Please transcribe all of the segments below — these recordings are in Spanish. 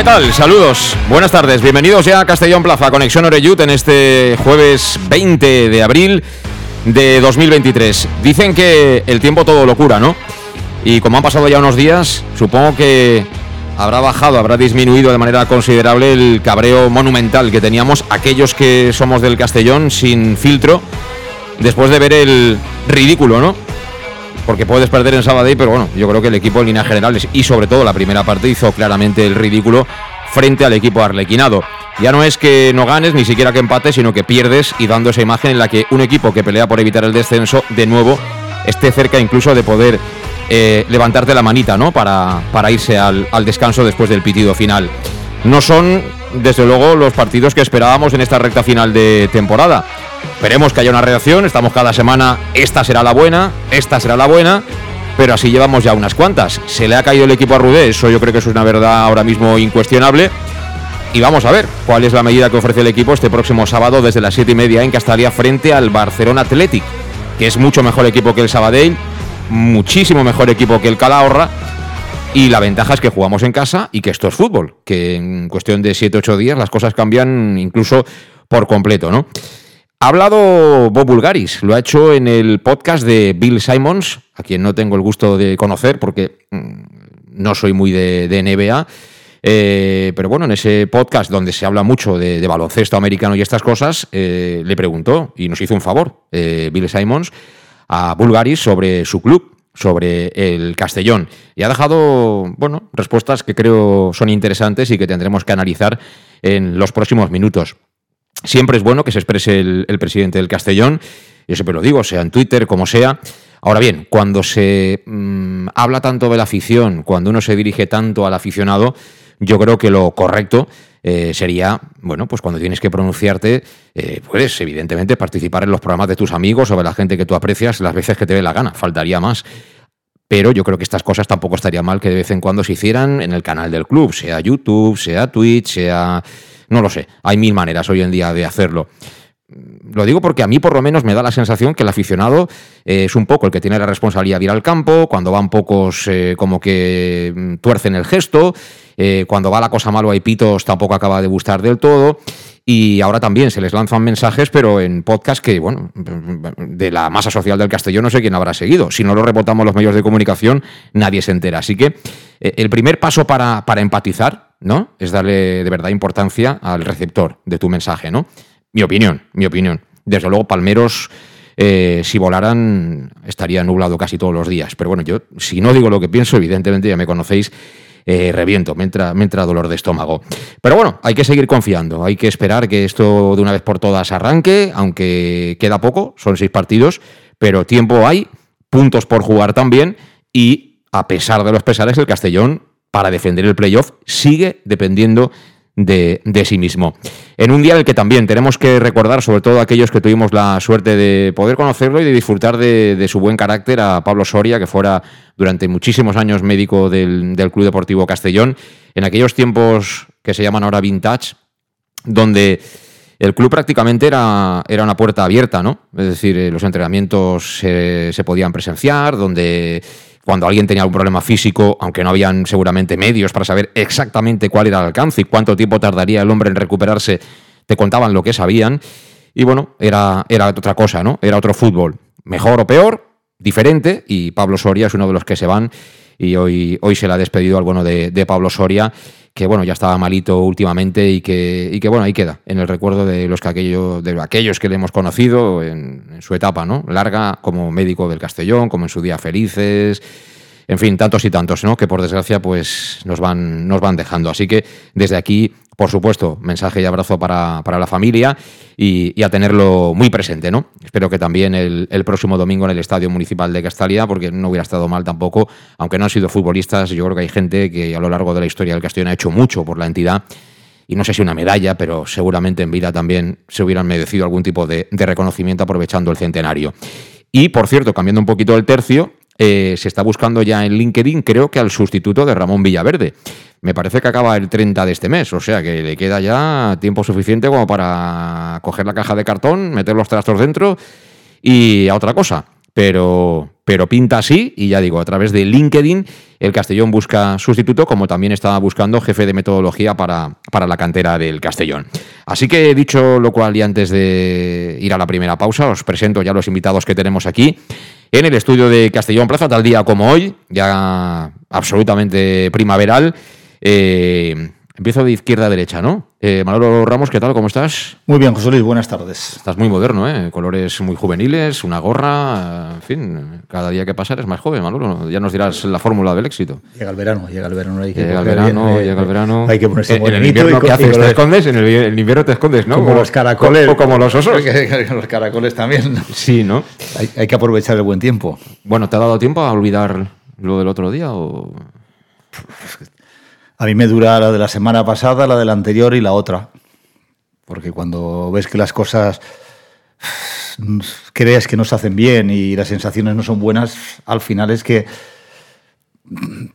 ¿Qué tal? Saludos, buenas tardes, bienvenidos ya a Castellón Plaza, Conexión Oreyut en este jueves 20 de abril de 2023. Dicen que el tiempo todo locura, ¿no? Y como han pasado ya unos días, supongo que habrá bajado, habrá disminuido de manera considerable el cabreo monumental que teníamos aquellos que somos del Castellón sin filtro, después de ver el ridículo, ¿no? Porque puedes perder en Sabadell, pero bueno, yo creo que el equipo en líneas generales y sobre todo la primera parte hizo claramente el ridículo frente al equipo arlequinado. Ya no es que no ganes, ni siquiera que empates, sino que pierdes y dando esa imagen en la que un equipo que pelea por evitar el descenso, de nuevo, esté cerca incluso de poder eh, levantarte la manita, ¿no? Para, para irse al, al descanso después del pitido final. No son, desde luego, los partidos que esperábamos en esta recta final de temporada. Esperemos que haya una reacción, estamos cada semana, esta será la buena, esta será la buena, pero así llevamos ya unas cuantas. Se le ha caído el equipo a Rudé, eso yo creo que es una verdad ahora mismo incuestionable. Y vamos a ver cuál es la medida que ofrece el equipo este próximo sábado desde las 7 y media en Castalia frente al Barcelona Athletic, que es mucho mejor equipo que el Sabadell, muchísimo mejor equipo que el Calahorra. Y la ventaja es que jugamos en casa y que esto es fútbol, que en cuestión de 7-8 días las cosas cambian incluso por completo, ¿no? Ha hablado Bob Bulgaris, lo ha hecho en el podcast de Bill Simons, a quien no tengo el gusto de conocer porque mm, no soy muy de, NBA. Eh, pero bueno, en ese podcast donde se habla mucho de, baloncesto americano y estas cosas, eh, le preguntó y nos hizo un favor eh, Bill Simons a Bulgaris sobre su club, sobre el Castellón. Y ha dejado, bueno, respuestas que creo son interesantes y que tendremos que analizar en los próximos minutos. Siempre es bueno que se exprese el, presidente del Castellón, yo siempre lo digo, sea en Twitter, como sea. Ahora bien, cuando se mm, habla tanto de la afición, cuando uno se dirige tanto al aficionado, yo creo que lo correcto eh, sería, bueno, pues cuando tienes que pronunciarte, eh, puedes evidentemente participar en los programas de tus amigos o de la gente que tú aprecias las veces que te dé la gana, faltaría más. Pero yo creo que estas cosas tampoco estaría mal que de vez en cuando se hicieran en el canal del club, sea YouTube, sea Twitch, sea no lo sé, hay mil maneras hoy en día de hacerlo. Lo digo porque a mí por lo menos me da la sensación que el aficionado eh, es un poco el que tiene la responsabilidad de ir al campo, cuando van pocos eh, como que mm, tuercen el gesto, eh, cuando va la cosa malo hay pitos tampoco acaba de gustar del todo. Y ahora también se les lanzan mensajes, pero en podcast que, bueno, de la masa social del Castellón no sé quién habrá seguido. Si no lo rebotamos los medios de comunicación, nadie se entera. Así que el primer paso para, para empatizar ¿no? Es darle de verdad importancia al receptor de tu mensaje, ¿no? Mi opinión, mi opinión. Desde luego, Palmeros, eh, si volaran, estaría nublado casi todos los días. Pero bueno, yo, si no digo lo que pienso, evidentemente ya me conocéis, eh, reviento, me entra, me entra dolor de estómago. Pero bueno, hay que seguir confiando, hay que esperar que esto de una vez por todas arranque, aunque queda poco, son seis partidos, pero tiempo hay, puntos por jugar también, y a pesar de los pesares, el Castellón para defender el playoff sigue dependiendo de, sí mismo. En un día en el que también tenemos que recordar, sobre todo aquellos que tuvimos la suerte de poder conocerlo y de disfrutar de, su buen carácter, a Pablo Soria, que fuera durante muchísimos años médico del, Club Deportivo Castellón, en aquellos tiempos que se llaman ahora vintage, donde el club prácticamente era, era una puerta abierta, ¿no? Es decir, eh, los entrenamientos se podían presenciar, donde cuando alguien tenía algún problema físico, aunque no habían seguramente medios para saber exactamente cuál era el alcance y cuánto tiempo tardaría el hombre en recuperarse, te contaban lo que sabían. Y bueno, era, era otra cosa, ¿no? Era otro fútbol. Mejor o peor, diferente, y Pablo Soria es uno de los que se van. Y hoy, hoy se le ha despedido al bueno de, Pablo Soria, que bueno, ya estaba malito últimamente y que, y que bueno, ahí queda, en el recuerdo de los que aquello, de aquellos que le hemos conocido en, en, su etapa, ¿no? Larga como médico del Castellón, como en su día felices. En fin, tantos y tantos, ¿no? Que por desgracia, pues nos van, nos van dejando. Así que desde aquí, por supuesto, mensaje y abrazo para, para la familia y, a tenerlo muy presente, ¿no? Espero que también el, el, próximo domingo en el Estadio Municipal de Castalia, porque no hubiera estado mal tampoco, aunque no han sido futbolistas, yo creo que hay gente que a lo largo de la historia del Castellón ha hecho mucho por la entidad y no sé si una medalla, pero seguramente en vida también se hubieran merecido algún tipo de, de reconocimiento aprovechando el centenario. Y, por cierto, cambiando un poquito el tercio, eh, se está buscando ya en LinkedIn, creo que al sustituto de Ramón Villaverde. Me parece que acaba el 30 de este mes, o sea que le queda ya tiempo suficiente como para coger la caja de cartón, meter los trastos dentro y a otra cosa. Pero, pero pinta así, y ya digo, a través de LinkedIn el Castellón busca sustituto, como también estaba buscando jefe de metodología para, para la cantera del Castellón. Así que dicho lo cual, y antes de ir a la primera pausa, os presento ya los invitados que tenemos aquí en el estudio de Castellón Plaza, tal día como hoy, ya absolutamente primaveral. Eh, empiezo de izquierda a derecha, ¿no? Eh, Manolo Ramos, ¿qué tal? ¿Cómo estás? Muy bien, José Luis, buenas tardes. Estás muy moderno, ¿eh? Colores muy juveniles, una gorra, en fin, cada día que pasa eres más joven, Manolo. Ya nos dirás la fórmula del éxito. Llega el verano, llega el verano. Hay que llega el verano, bien, llega el verano. Hay que ponerse En el invierno, ¿qué haces? ¿Te escondes? En el, en el, invierno te escondes, ¿no? Como, los caracoles. O como los osos. los caracoles también. Sí, ¿no? Hay, hay que aprovechar el buen tiempo. Bueno, ¿te ha dado tiempo a olvidar lo del otro día o...? A mí me dura la de la semana pasada, la de la anterior y la otra. Porque cuando ves que las cosas crees que no se hacen bien y las sensaciones no son buenas, al final es que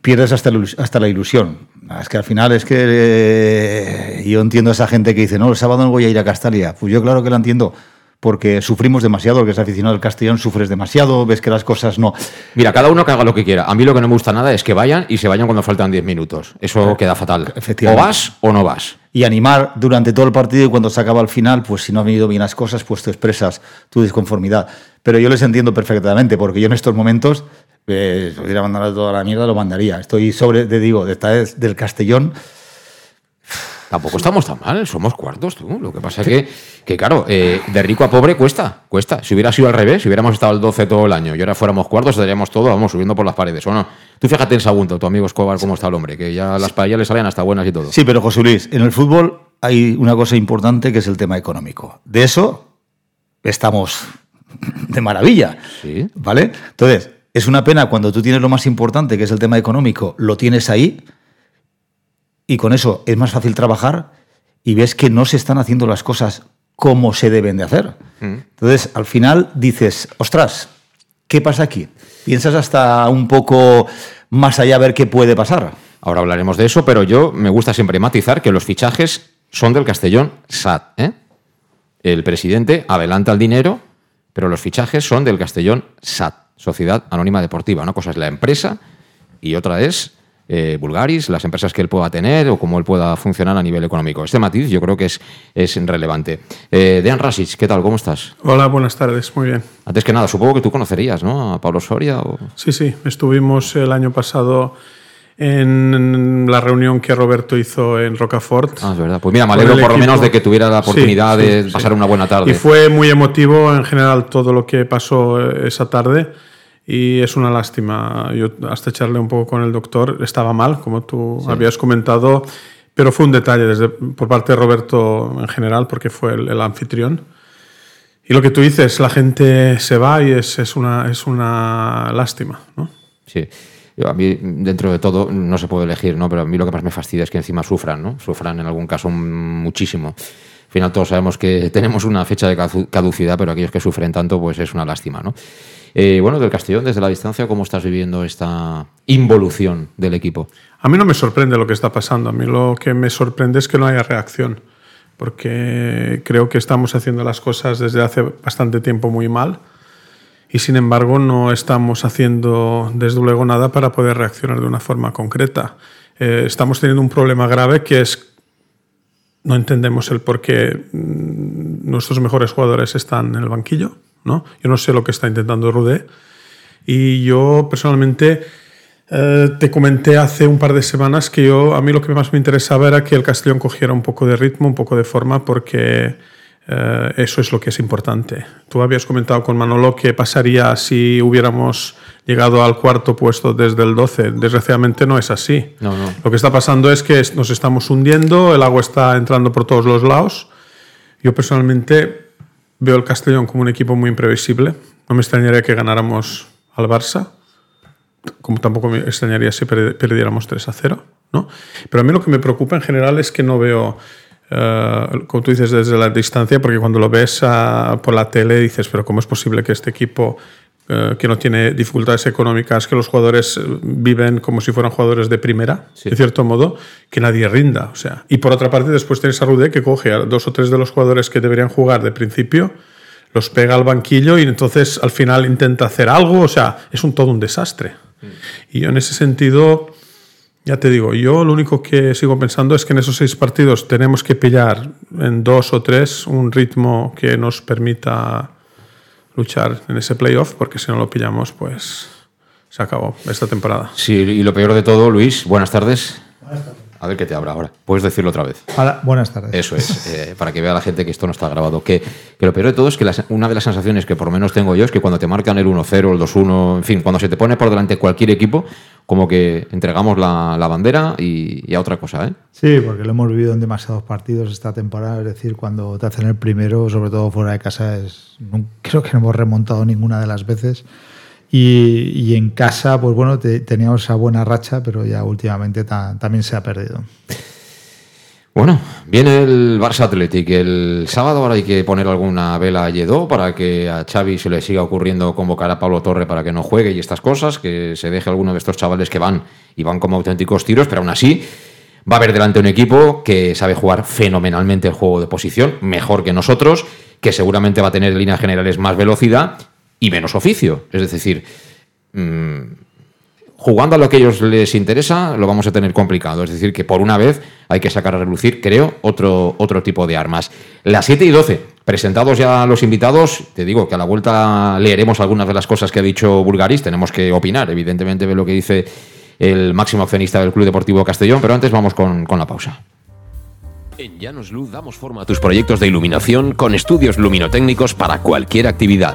pierdes hasta, hasta la ilusión. Es que al final es que eh, yo entiendo a esa gente que dice, no, el sábado no voy a ir a Castalia. Pues yo claro que la entiendo porque sufrimos demasiado, el que es aficionado al Castellón sufres demasiado, ves que las cosas no... Mira, cada uno que haga lo que quiera. A mí lo que no me gusta nada es que vayan y se vayan cuando faltan 10 minutos. Eso queda fatal. O vas o no vas. Y animar durante todo el partido y cuando se acaba al final, pues si no han venido bien las cosas, pues tú expresas tu disconformidad. Pero yo les entiendo perfectamente, porque yo en estos momentos, eh, si hubiera mandado toda la mierda, lo mandaría. Estoy sobre, te digo, esta vez del Castellón... Tampoco estamos tan mal, somos cuartos, tú. Lo que pasa es que, que claro, eh, de rico a pobre cuesta, cuesta. Si hubiera sido al revés, si hubiéramos estado al 12 todo el año y ahora fuéramos cuartos, estaríamos todo, vamos, subiendo por las paredes, ¿o no? Tú fíjate en Sagunto, tu amigo Escobar, cómo está el hombre, que ya las paellas le salen hasta buenas y todo. Sí, pero José Luis, en el fútbol hay una cosa importante que es el tema económico. De eso estamos de maravilla, Sí. ¿vale? Entonces, es una pena cuando tú tienes lo más importante, que es el tema económico, lo tienes ahí y con eso es más fácil trabajar y ves que no se están haciendo las cosas como se deben de hacer. Entonces, al final dices, ostras, ¿qué pasa aquí? Piensas hasta un poco más allá a ver qué puede pasar. Ahora hablaremos de eso, pero yo me gusta siempre matizar que los fichajes son del Castellón SAT. ¿eh? El presidente adelanta el dinero, pero los fichajes son del Castellón SAT, Sociedad Anónima Deportiva. Una cosa es la empresa y otra es eh, Bulgaris, las empresas que él pueda tener o cómo él pueda funcionar a nivel económico. Este matiz yo creo que es, es relevante. Eh, Dean Rasic, ¿qué tal? ¿Cómo estás? Hola, buenas tardes, muy bien. Antes que nada, supongo que tú conocerías, ¿no? A Pablo Soria. O... Sí, sí, estuvimos el año pasado en la reunión que Roberto hizo en Rocafort. Ah, es verdad. Pues mira, me alegro por lo menos de que tuviera la oportunidad Sí, sí, de sí. pasar una buena tarde. Y fue muy emotivo en general todo lo que pasó eh, esa tarde. Y es una lástima. Yo hasta echarle un poco con el doctor estaba mal, como tú habías comentado, pero fue un detalle desde, por parte de Roberto en general, porque fue el, el anfitrión. Y lo que tú dices, la gente se va y es, es, una, es una lástima. ¿no? Sí. Yo, a mí, dentro de todo, no se puede elegir, ¿no? Pero a mí lo que más me fastidia es que encima sufran, ¿no? Sufran en algún caso muchísimo. Al final todos sabemos que tenemos una fecha de caducidad, pero aquellos que sufren tanto, pues es una lástima, ¿no? Eh, bueno, del Castellón, desde la distancia, ¿cómo estás viviendo esta involución del equipo? A mí no me sorprende lo que está pasando. A mí lo que me sorprende es que no haya reacción. Porque creo que estamos haciendo las cosas desde hace bastante tiempo muy mal. Y sin embargo, no estamos haciendo desde luego nada para poder reaccionar de una forma concreta. Eh, estamos teniendo un problema grave que es no entendemos el por qué mm, nuestros mejores jugadores están en el banquillo. ¿No? Yo no sé lo que está intentando Rudé. Y yo personalmente Eh, te comenté hace un par de semanas que yo, a mí lo que más me interesaba era que el Castellón cogiera un poco de ritmo, un poco de forma, porque eh, eso es lo que es importante. Tú habías comentado con Manolo qué pasaría si hubiéramos llegado al cuarto puesto desde el 12. Desgraciadamente no es así. No, no. Lo que está pasando es que nos estamos hundiendo, el agua está entrando por todos los lados. Yo personalmente veo el Castellón como un equipo muy imprevisible. No me extrañaría que ganáramos al Barça, como tampoco me extrañaría si perdiéramos 3 a 0. ¿no? Pero a mí lo que me preocupa en general es que no veo eh, como tú dices, desde la distancia, porque cuando lo ves ah, por la tele dices, pero ¿cómo es posible que este equipo que no tiene dificultades económicas, que los jugadores eh, viven como si fueran jugadores de primera, de cierto modo, que nadie rinda? O sea, y por otra parte, después tienes a Rudé que coge a dos o tres de los jugadores que deberían jugar de principio, los pega al banquillo y entonces al final intenta hacer algo, o sea, es un todo un desastre. Mm. Y yo en ese sentido ya te digo, yo lo único que sigo pensando es que en esos seis partidos tenemos que pillar en dos o tres un ritmo que nos permita luchar en ese playoff, porque si no lo pillamos, pues se acabó esta temporada. Sí, y lo peor de todo, Luis, buenas tardes. Buenas tardes. A ver qué te abra ahora. Puedes decirlo otra vez. Hola, buenas tardes. Eso es, eh, para que vea la gente que esto no está grabado. Que, que lo peor de todo es que una de las sensaciones que por lo menos tengo yo es que cuando te marcan el 1-0, el 2-1, en fin, cuando se te pone por delante cualquier equipo, como que entregamos la, la bandera y, a otra cosa. ¿eh? Sí, porque lo hemos vivido en demasiados partidos esta temporada. Es decir, cuando te hacen el primero, sobre todo fuera de casa, es, creo que no hemos remontado ninguna de las veces. Y, en casa, pues bueno, teníamos esa buena racha, pero ya últimamente también se ha perdido. Bueno, viene el Barça Athletic. El sábado ahora hay que poner alguna vela a Lledó para que a Xavi se le siga ocurriendo convocar a Pablo Torre para que no juegue y estas cosas, que se deje alguno de estos chavales que van y van como auténticos tiros, pero aún así va a haber delante un equipo que sabe jugar fenomenalmente el juego de posición, mejor que nosotros, que seguramente va a tener en líneas generales más velocidad y menos oficio. Es decir, mm, jugando a lo que a ellos les interesa, lo vamos a tener complicado. Es decir, que por una vez hay que sacar a relucir, creo, otro, otro tipo de armas. Las 7 y 12, presentados ya los invitados, te digo que a la vuelta leeremos algunas de las cosas que ha dicho Bulgaris. Tenemos que opinar, evidentemente, de lo que dice el máximo accionista del Club Deportivo Castellón, pero antes vamos con, con la pausa. En Llanos Luz damos forma a tus proyectos de iluminación con estudios luminotécnicos para cualquier actividad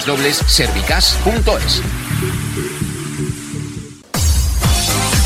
www.servicas.es.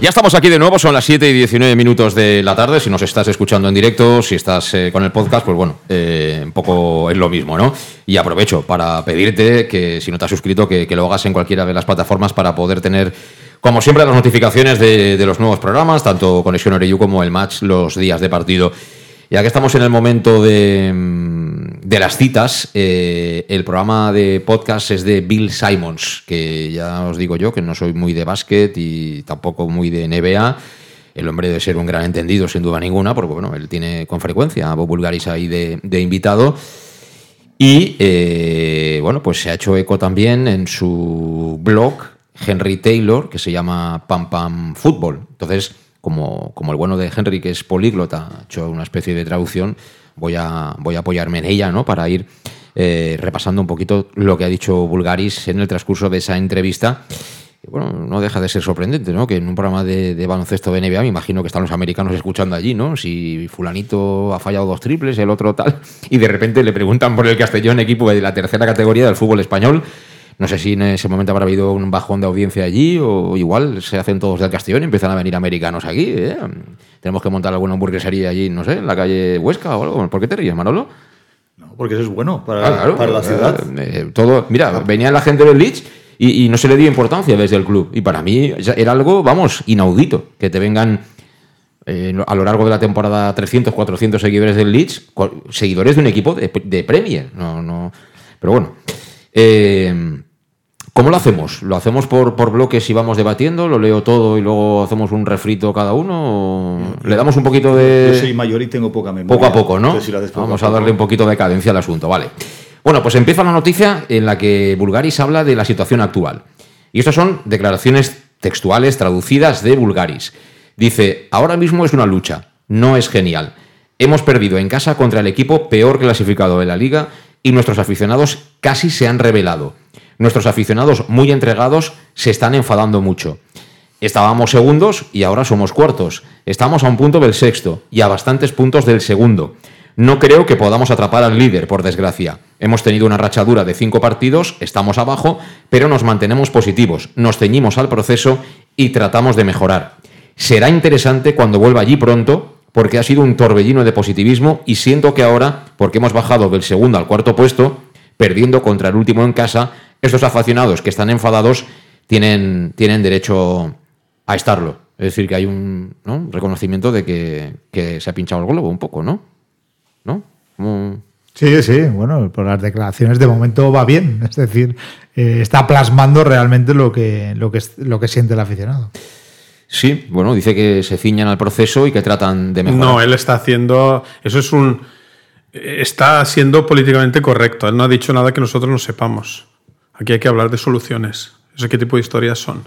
Ya estamos aquí de nuevo, son las 7 y 19 minutos de la tarde. Si nos estás escuchando en directo, si estás eh, con el podcast, pues bueno, eh, un poco es lo mismo, ¿no? Y aprovecho para pedirte que si no te has suscrito, que, lo hagas en cualquiera de las plataformas para poder tener Como siempre, las notificaciones de, de los nuevos programas, tanto Conexión Oreyu como el match, los días de partido. Ya que estamos en el momento de, mm, de las citas, eh, el programa de podcast es de Bill Simons, que ya os digo yo que no soy muy de básquet y tampoco muy de NBA. El hombre debe ser un gran entendido, sin duda ninguna, porque bueno, él tiene con frecuencia a Bob Bulgaris ahí de, invitado. Y eh, bueno, pues se ha hecho eco también en su blog Henry Taylor, que se llama Pam Pam Fútbol. Entonces, como, como el bueno de Henry, que es políglota, ha hecho una especie de traducción, voy a, voy a apoyarme en ella, ¿no? Para ir eh, repasando un poquito lo que ha dicho Bulgaris en el transcurso de esa entrevista. Bueno, no deja de ser sorprendente, ¿no? Que en un programa de, de baloncesto de NBA, me imagino que están los americanos escuchando allí, ¿no? Si fulanito ha fallado dos triples, el otro tal, y de repente le preguntan por el Castellón, equipo de la tercera categoría del fútbol español. No sé si en ese momento habrá habido un bajón de audiencia allí o igual se hacen todos del Castellón y empiezan a venir americanos aquí. ¿eh? Tenemos que montar alguna hamburguesería allí, no sé, en la calle Huesca o algo. ¿Por qué te ríes, Manolo? No, porque eso es bueno para, Ah, claro, para la eh, ciudad. eh, todo, mira, venía la gente del Leeds y, y no se le dio importancia desde el club. Y para mí era algo, vamos, inaudito. Que te vengan eh, a lo largo de la temporada 300, 400 seguidores del Leeds, seguidores de un equipo de, de Premier. No, no. Pero bueno. Eh, ¿Cómo lo hacemos? ¿Lo hacemos por, por bloques y vamos debatiendo? ¿Lo leo todo y luego hacemos un refrito cada uno? ¿O ¿Le damos un poquito de...? Yo soy mayor y tengo poca memoria. Poco a poco, ¿no? Si Vamos a darle un poquito de cadencia al asunto, vale. Bueno, pues empieza la noticia en la que Bulgaris habla de la situación actual. Y estas son declaraciones textuales traducidas de Bulgaris. Dice, ahora mismo es una lucha, no es genial. Hemos perdido en casa contra el equipo peor clasificado de la liga y nuestros aficionados casi se han revelado. Nuestros aficionados muy entregados se están enfadando mucho. Estábamos segundos y ahora somos cuartos. Estamos a un punto del sexto y a bastantes puntos del segundo. No creo que podamos atrapar al líder, por desgracia. Hemos tenido una rachadura de cinco partidos, estamos abajo, pero nos mantenemos positivos, nos ceñimos al proceso y tratamos de mejorar. Será interesante cuando vuelva allí pronto, porque ha sido un torbellino de positivismo y siento que ahora, porque hemos bajado del segundo al cuarto puesto, perdiendo contra el último en casa, estos aficionados que están enfadados tienen, tienen derecho a estarlo. Es decir, que hay un ¿no? un reconocimiento de que, que se ha pinchado el globo un poco, ¿no? ¿No? Como- Sí, sí, bueno, por las declaraciones de momento va bien. Es decir, eh, está plasmando realmente lo que, lo, que, es- lo que siente el aficionado. Sí, bueno, dice que se ciñan al proceso y que tratan de mejorar. No, él está haciendo. Eso es un. Está siendo políticamente correcto. Él no ha dicho nada que nosotros no sepamos. Aquí hay que hablar de soluciones. Eso qué tipo de historias son.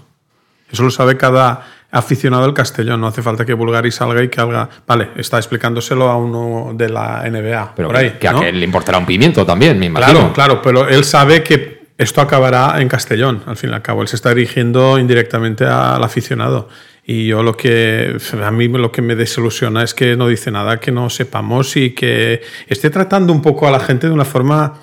Eso lo sabe cada aficionado del Castellón. No hace falta que Bulgari salga y que haga. Vale, está explicándoselo a uno de la NBA. Pero por ahí, que, que a ¿no? que le importará un pimiento también, me imagino. Claro, claro, pero él sabe que esto acabará en Castellón, al fin y al cabo. Él se está dirigiendo indirectamente al aficionado. Y yo lo que, a mí lo que me desilusiona es que no dice nada que no sepamos y que esté tratando un poco a la gente de una forma...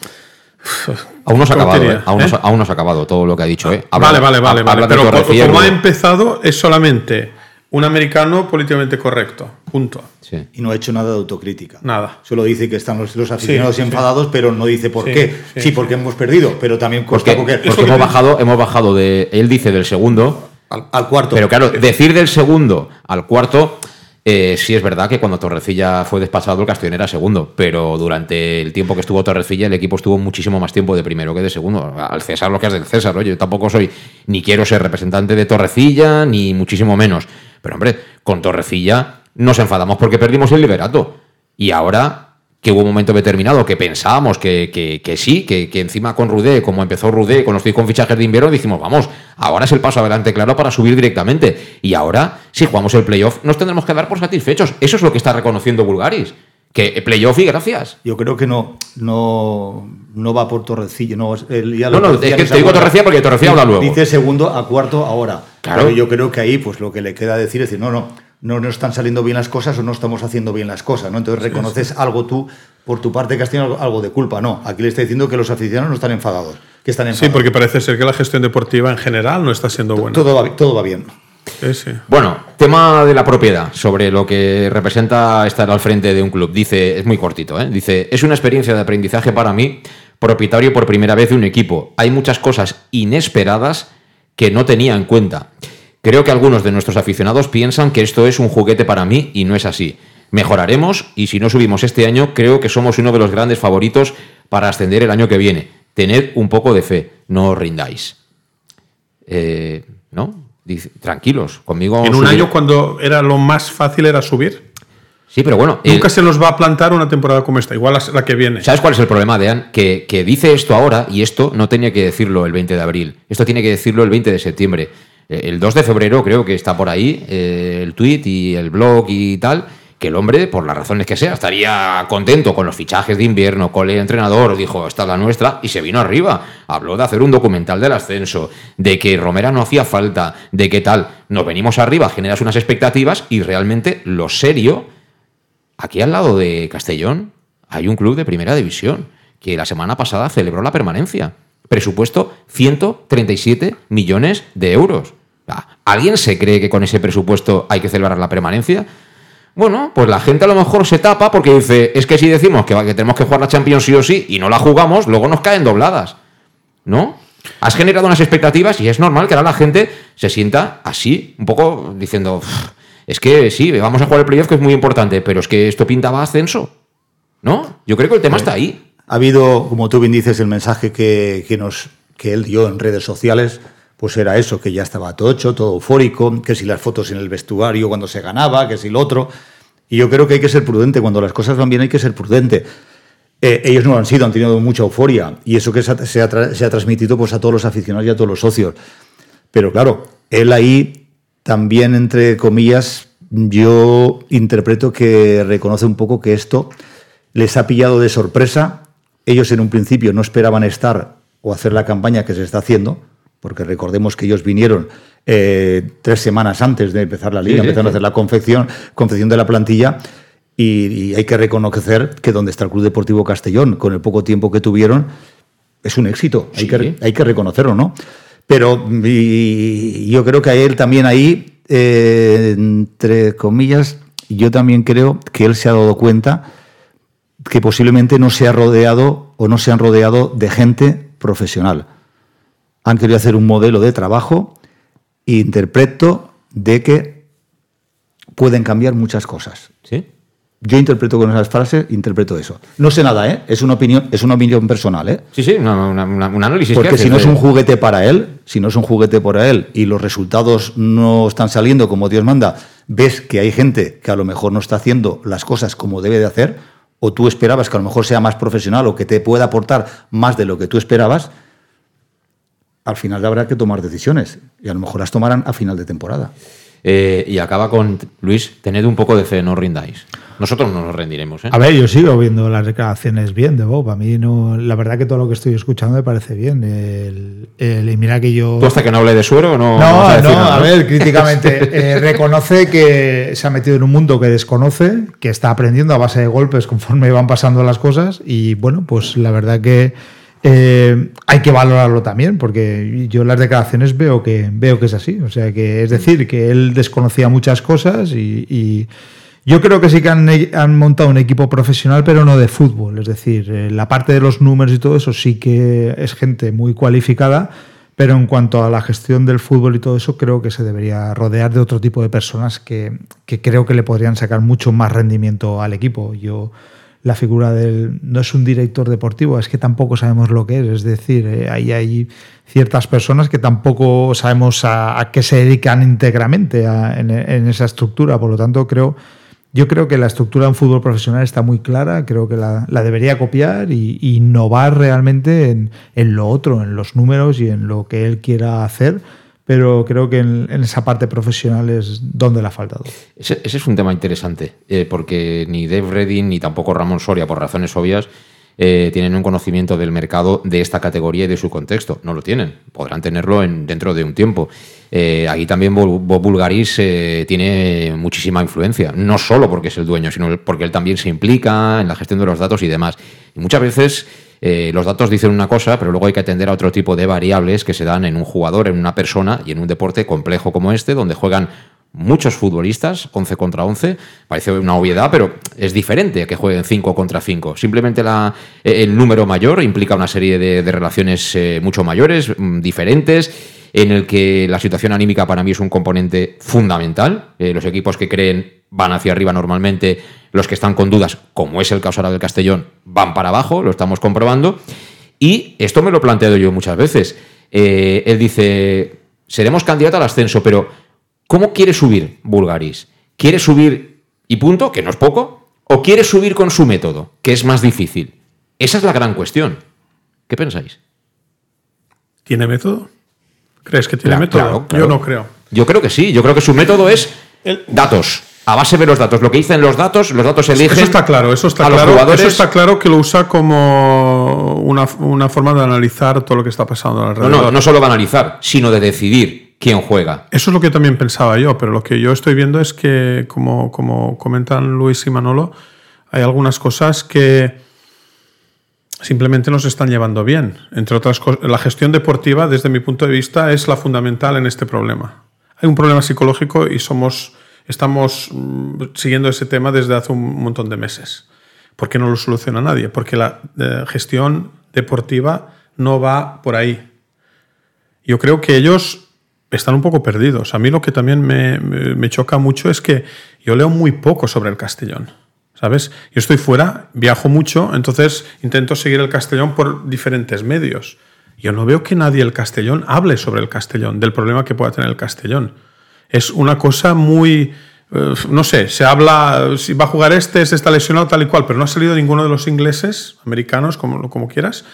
Aún no se ha ¿Cómo acabado? ¿eh? Aún, no ¿Eh? se- aún no se ha acabado todo lo que ha dicho, ¿eh? vale, vale, vale, vale. Pero como ha empezado es solamente un americano políticamente correcto. Punto. Sí. Y no ha hecho nada de autocrítica. Nada. Solo dice que están los, los aficionados Sí, sí. enfadados, pero no dice por Sí, qué. sí, Sí, porque hemos perdido, pero también Porque, porque, porque hemos bajado, hemos bajado de. Él dice del segundo. al, al cuarto. Pero claro, decir del segundo al cuarto. Eh, sí es verdad que cuando Torrecilla fue despachado el Castellón era segundo, pero durante el tiempo que estuvo Torrecilla el equipo estuvo muchísimo más tiempo de primero que de segundo. Al César lo que es del César, oye, yo tampoco soy ni quiero ser representante de Torrecilla ni muchísimo menos. Pero hombre, con Torrecilla nos enfadamos porque perdimos el liderato. Y ahora que hubo un momento determinado que pensábamos que, que- que sí, que, que encima con Rudé, como empezó Rudé con los cinco fichajes de invierno, dijimos, vamos, ahora es el paso adelante claro para subir directamente. Y ahora, si jugamos el playoff, nos tendremos que dar por satisfechos. Eso es lo que está reconociendo Bulgaris. Que playoff y gracias. Yo creo que no, no, no va por Torrecilla. No, ya No, es que te digo. Torrecilla porque Torrecilla habla luego. Dice segundo a cuarto ahora. Claro. Pero yo creo que ahí, pues lo que le queda decir es decir, no, no, no nos están saliendo bien las cosas o no estamos haciendo bien las cosas, ¿no? Entonces reconoces algo tú, por tu parte que has tenido algo- de culpa. No, aquí le está diciendo que los aficionados no están enfadados, que están Sí, enfadados. porque parece ser que la gestión deportiva en general no está siendo buena. todo, va, todo va bien. Sí, sí. Bueno, tema de la propiedad, sobre lo que representa estar al frente de un club. Dice, es muy cortito, ¿eh? Dice, es una experiencia de aprendizaje para mí, propietario por primera vez de un equipo. Hay muchas cosas inesperadas que no tenía en cuenta. Creo que algunos de nuestros aficionados piensan que esto es un juguete para mí y no es así. Mejoraremos y si no subimos este año, creo que somos uno de los grandes favoritos para ascender el año que viene. Tened un poco de fe, no os rindáis. Eh, ¿No? Dice, tranquilos, conmigo. En un subir- año cuando era lo más fácil era subir. Sí, pero bueno. Nunca se nos va a plantar una temporada como esta, igual la, la que viene. ¿Sabes cuál es el problema, Dean? Que, que dice esto ahora y esto no tenía que decirlo el 20 de abril. Esto tiene que decirlo el 20 de septiembre. Eh, El 2 de febrero creo que está por ahí eh, el tweet y el blog y tal. Que el hombre, por las razones que sea, estaría contento con los fichajes de invierno, con el entrenador, dijo, esta es la nuestra, y se vino arriba. Habló de hacer un documental del ascenso, de que Romera no hacía falta, de que tal. Nos venimos arriba, generas unas expectativas y realmente lo serio Aquí al lado de Castellón hay un club de primera división que la semana pasada celebró la permanencia. Presupuesto 137 millones de euros. Ah, ¿Alguien se cree que con ese presupuesto hay que celebrar la permanencia? Bueno, pues la gente a lo mejor se tapa porque dice, es que si decimos que, que tenemos que jugar la Champions sí o sí y no la jugamos, luego nos caen dobladas. ¿No? Has generado unas expectativas y es normal que ahora la gente se sienta así, un poco diciendo, "Uf, es que sí, vamos a jugar el playoff que es muy importante, pero es que esto pintaba ascenso. ¿No? Yo creo que el tema está ahí. Ha habido, como tú bien dices, el mensaje que, que nos, que él dio en redes sociales, pues era eso, que ya estaba todo hecho, todo eufórico, que si las fotos en el vestuario cuando se ganaba, que si lo otro. Y yo creo que hay que ser prudente, cuando las cosas van bien hay que ser prudente. Eh, ellos no lo han sido, han tenido mucha euforia y eso que se ha, se ha transmitido pues, a todos los aficionados y a todos los socios. Pero claro, él ahí también, entre comillas, yo interpreto que reconoce un poco que esto les ha pillado de sorpresa. Ellos en un principio no esperaban estar o hacer la campaña que se está haciendo, porque recordemos que ellos vinieron eh, tres semanas antes de empezar la liga, Sí, sí, empezaron a hacer la confección, confección de la plantilla. Y, y hay que reconocer que donde está el Club Deportivo Castellón, con el poco tiempo que tuvieron, es un éxito. Hay, que, hay que reconocerlo, ¿no? Pero y- yo creo que a él también ahí, eh, entre comillas, yo también creo que él se ha dado cuenta que posiblemente no se ha rodeado o no se han rodeado de gente profesional. Han querido hacer un modelo de trabajo e interpreto de que pueden cambiar muchas cosas. ¿Sí? Yo interpreto con esas frases, interpreto eso. No sé nada, ¿eh? Es una opinión, es una opinión personal, ¿eh? Sí, sí, una- una- una- un análisis. que Porque si no es un juguete para él, si no es un juguete para él y los resultados no están saliendo como Dios manda, ves que hay gente que a lo mejor no está haciendo las cosas como debe de hacer, o tú esperabas que a lo mejor sea más profesional o que te pueda aportar más de lo que tú esperabas, al final habrá que tomar decisiones y a lo mejor las tomarán a final de temporada. Eh, y acaba con Luis, tened un poco de fe, no os rindáis. Nosotros no nos rendiremos. ¿eh? A ver, yo sigo viendo las declaraciones bien de Bob. A mí no, la verdad que todo lo que estoy escuchando me parece bien. El, el- y mira que yo. ¿Tú hasta que no hable de suero no, No, vas a no, decir a ¿no? ver, críticamente. eh, reconoce que se ha metido en un mundo que desconoce, que está aprendiendo a base de golpes conforme van pasando las cosas. Y bueno, pues la verdad que eh, hay que valorarlo también, porque yo las declaraciones veo que, veo que es así. O sea, que es decir, que él desconocía muchas cosas y. yo creo que sí que han, han montado un equipo profesional, pero no de fútbol. Es decir, eh, la parte de los números y todo eso sí que es gente muy cualificada, pero en cuanto a la gestión del fútbol y todo eso, creo que se debería rodear de otro tipo de personas que, que creo que le podrían sacar mucho más rendimiento al equipo. Yo, la figura del. No es un director deportivo, es que tampoco sabemos lo que es. Es decir, eh, ahí hay ciertas personas que tampoco sabemos a, qué se dedican íntegramente en, esa estructura. Por lo tanto, creo. Yo creo que la estructura en fútbol profesional está muy clara, creo que la, debería copiar y, y innovar realmente en, en lo otro, en los números y en lo que él quiera hacer, pero creo que en, esa parte profesional es donde le ha faltado. Ese, ese es un tema interesante, eh, porque ni Dave Redding ni tampoco Ramón Soria, por razones obvias, eh, tienen un conocimiento del mercado de esta categoría y de su contexto. No lo tienen. Podrán tenerlo en, dentro de un tiempo. Eh, aquí también Bob Bob Bulgaris eh, tiene muchísima influencia, no solo porque es el dueño, sino porque él también se implica en la gestión de los datos y demás. Y muchas veces eh, los datos dicen una cosa, pero luego hay que atender a otro tipo de variables que se dan en un jugador, en una persona y en un deporte complejo como este, donde juegan muchos futbolistas, 11 contra 11, parece una obviedad, pero es diferente que jueguen 5 contra 5. Simplemente eh, el número mayor implica una serie de, relaciones eh, mucho mayores, mm, diferentes, en el que la situación anímica para mí es un componente fundamental. Los equipos que creen van hacia arriba normalmente, los que están con dudas, como es el caso ahora del Castellón, van para abajo, lo estamos comprobando. Y esto me lo he planteado yo muchas veces. Eh, él dice, seremos candidatos al ascenso, pero ¿cómo quiere subir Bulgaris? ¿Quiere subir y punto, que no es poco? ¿O quiere subir con su método, que es más difícil? Esa es la gran cuestión. ¿Qué pensáis? ¿Tiene método? ¿Crees que tiene Claro, método? claro, claro. Yo no creo. Yo creo que sí, yo creo que su método es datos. A base de los datos. Lo que dicen los datos, los datos eligen. Eso está claro, eso está a los claro. jugadores. Eso está claro que lo usa como una, una forma de analizar todo lo que está pasando No, alrededor. no, no solo de analizar, sino de decidir quién juega. Eso es lo que también pensaba yo, pero lo que yo estoy viendo es que, como, como comentan Luis y Manolo, hay algunas cosas que simplemente no se están llevando bien. Entre otras cosas, la gestión deportiva, desde mi punto de vista, es la fundamental en este problema. Hay un problema psicológico y somos, estamos mm, siguiendo ese tema desde hace un montón de meses. ¿Por qué no lo soluciona nadie? Porque la eh, gestión deportiva no va por ahí. Yo creo que ellos están un poco perdidos. A mí lo que también me, me- me choca mucho es que yo leo muy poco sobre el Castellón. ¿Sabes? Yo estoy fuera, viajo mucho, entonces intento seguir el Castellón por diferentes medios. Yo no veo que nadie el Castellón hable sobre el Castellón, del problema que pueda tener el Castellón. Es una cosa muy. eh, no sé, se habla si va a jugar este, se está lesionado, tal y cual, pero no ha salido ninguno de los ingleses, americanos, como, como quieras,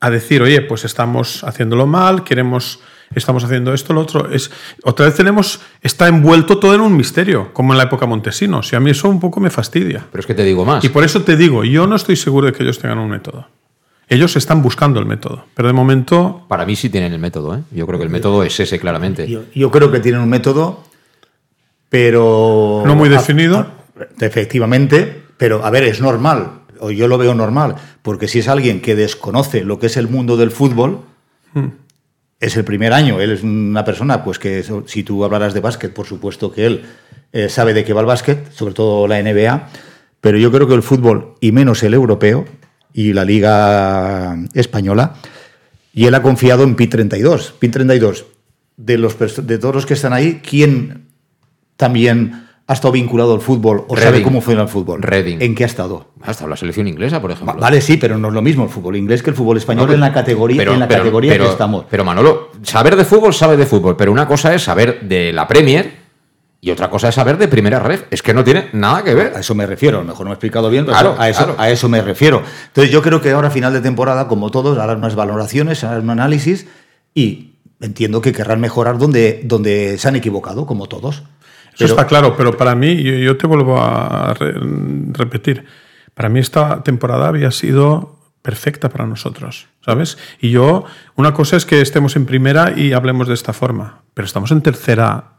a decir, oye, pues estamos haciéndolo mal, queremos, estamos haciendo esto, lo otro. Es, otra vez tenemos, está envuelto todo en un misterio, como en la época Montesinos, y a mí eso un poco me fastidia. Pero es que te digo más. Y por eso te digo, yo no estoy seguro de que ellos tengan un método. Ellos están buscando el método, pero de momento Para mí sí tienen el método, ¿eh? Yo creo que el método es ese, claramente. Yo, yo creo que tienen un método, pero... No muy definido. a- efectivamente, pero a ver, es normal, o yo lo veo normal, porque si es alguien que desconoce lo que es el mundo del fútbol, Hmm. es el primer año, él es una persona, pues que si tú hablaras de básquet, por supuesto que él eh, sabe de qué va el básquet, sobre todo la NBA, pero yo creo que el fútbol, y menos el europeo, y la liga española, y él ha confiado en PIN 32. PIN 32, de, los, de todos los que están ahí, ¿quién también ha estado vinculado al fútbol o sabe cómo funciona el fútbol? Reading. ¿En qué ha estado? Hasta la selección inglesa, por ejemplo. Va- Vale, sí, pero no es lo mismo el fútbol inglés que el fútbol español No, en la categoría, pero- en la pero- categoría que estamos. Pero Manolo, saber de fútbol sabe de fútbol, pero una cosa es saber de la Premier y otra cosa es saber de primera red. Es que no tiene nada que ver. A eso me refiero, a lo mejor no me he explicado bien, pero Claro, a, eso, claro. a eso me refiero. Entonces yo creo que ahora a final de temporada, como todos, harán unas valoraciones, harán un análisis y entiendo que querrán mejorar donde, donde se han equivocado, como todos. Eso Pero- está claro, pero para mí, yo, yo te vuelvo a re- repetir, para mí esta temporada había sido perfecta para nosotros, ¿sabes? Y yo, una cosa es que estemos en primera y hablemos de esta forma, pero estamos en tercera,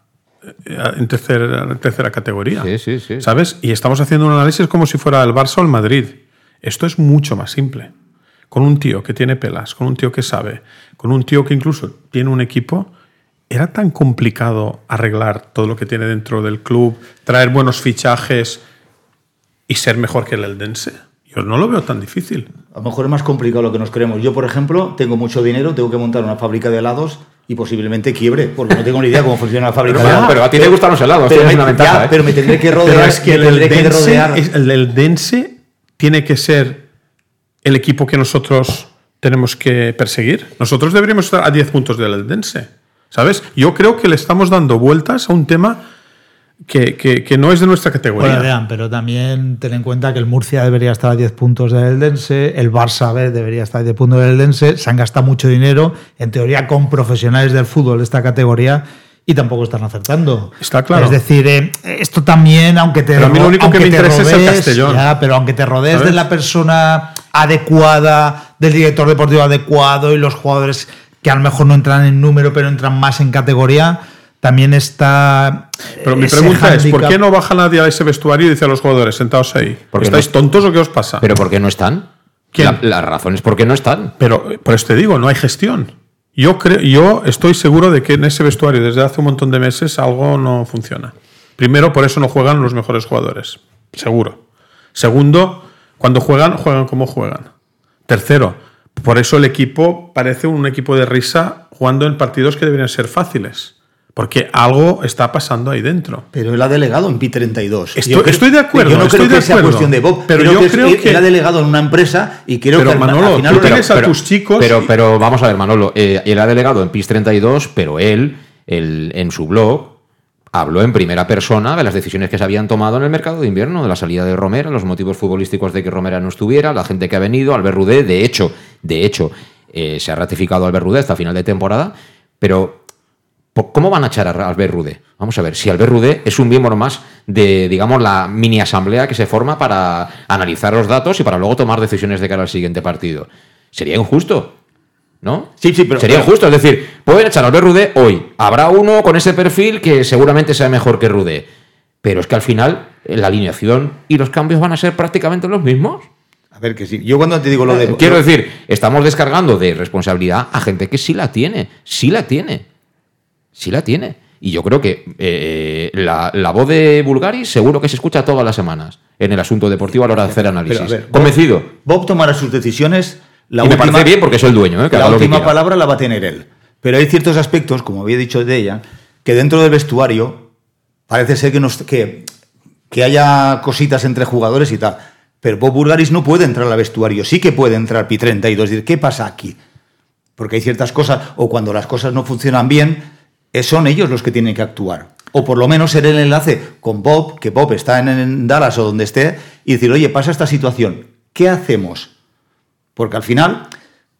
en tercera, tercera categoría, Sí, sí, sí. ¿sabes? Y estamos haciendo un análisis como si fuera el Barça o el Madrid. Esto es mucho más simple. Con un tío que tiene pelas, con un tío que sabe, con un tío que incluso tiene un equipo, ¿Era tan complicado arreglar todo lo que tiene dentro del club, traer buenos fichajes y ser mejor que el Eldense? Yo no lo veo tan difícil. A lo mejor es más complicado lo que nos creemos. Yo, por ejemplo, tengo mucho dinero, tengo que montar una fábrica de helados y posiblemente quiebre, porque no tengo ni idea cómo funciona la fábrica Pero, helados. pero a ti te gustan los helados, pero me, una ventaja, ya, ¿eh? pero me tendré que rodear. Pero es que el que Eldense, rodear. es- el Eldense tiene que ser el equipo que nosotros tenemos que perseguir. Nosotros deberíamos estar a 10 puntos del Eldense. ¿Sabes? Yo creo que le estamos dando vueltas a un tema que, que- que no es de nuestra categoría. Bueno, Adrián, pero también ten en cuenta que el Murcia debería estar a 10 puntos del Eldense, el Barça B debería estar a 10 puntos del Eldense, se han gastado mucho dinero, en teoría con profesionales del fútbol de esta categoría, y tampoco están acertando. Está claro. Es decir, eh, esto también, aunque te, Pero a mí lo único que me te interesa es el rodees- Castellón. ya, pero aunque te rodees ¿Sabes? de la persona adecuada, del director deportivo adecuado y los jugadores que a lo mejor no entran en número, pero entran más en categoría, también está. Pero mi ese pregunta es, ¿por qué no baja nadie a ese vestuario y dice a los jugadores, sentaos ahí? Porque ¿Estáis no- tontos o qué os pasa? ¿Pero por qué no están? ¿Quién? La, la razón es por qué no están. Pero eh, por eso te digo, no hay gestión. Yo, creo, yo estoy seguro de que en ese vestuario desde hace un montón de meses algo no funciona. Primero, por eso no juegan los mejores jugadores. Seguro. Segundo, cuando juegan, juegan como juegan. Tercero, por eso el equipo parece un equipo de risa jugando en partidos que deberían ser fáciles. Porque algo está pasando ahí dentro. Pero él ha delegado en Pi32. Estoy, Yo creo- estoy de acuerdo. Yo no estoy creo de que sea cuestión de Bob. Pero creo yo que creo que. él ha delegado en una empresa y creo Pero, que al- Manolo, al final tú tienes a tus chicos. Pero, pero vamos a ver, Manolo, eh, él ha delegado en PIS 32, pero él, él, en su blog, habló en primera persona de las decisiones que se habían tomado en el mercado de invierno, de la salida de Romera, los motivos futbolísticos de que Romera no estuviera, la gente que ha venido, Albert Rudé, de hecho, de hecho, eh, se ha ratificado Albert Rudé hasta final de temporada, pero ¿por- ¿cómo van a echar a Albert Rudé? Vamos a ver, si Albert Rudé es un miembro más de, digamos, la mini asamblea que se forma para analizar los datos y para luego tomar decisiones de cara al siguiente partido. Sería injusto. ¿No? Sí, sí, pero- Sería pero- injusto. Es decir, pueden echar a Albert Rudé hoy. Habrá uno con ese perfil que seguramente sea mejor que Rudé. Pero es que al final eh, la alineación y los cambios van a ser prácticamente los mismos. A ver, que sí. Yo cuando te digo lo de. Quiero decir, estamos descargando de responsabilidad a gente que sí la tiene. Sí la tiene. Sí la tiene. Y yo creo que eh, la, la voz de Bulgaris seguro que se escucha todas las semanas en el asunto deportivo a la hora de hacer análisis. Ver, Convencido. Bob tomará sus decisiones. La y me parece bien porque soy el dueño. ¿eh? que la que última palabra la va a tener él. Pero hay ciertos aspectos, como había dicho de ella, que dentro del vestuario parece ser que, nos, que, que haya cositas entre jugadores y tal. Pero Bob Bulgaris no puede entrar al vestuario. Sí que puede entrar Pi 32. Es decir, ¿qué pasa aquí? Porque hay ciertas cosas, o cuando las cosas no funcionan bien, eh, son ellos los que tienen que actuar. O por lo menos ser el enlace con Bob, que Bob está en, en Dallas o donde esté, y decir, oye, pasa esta situación, ¿qué hacemos? Porque al final,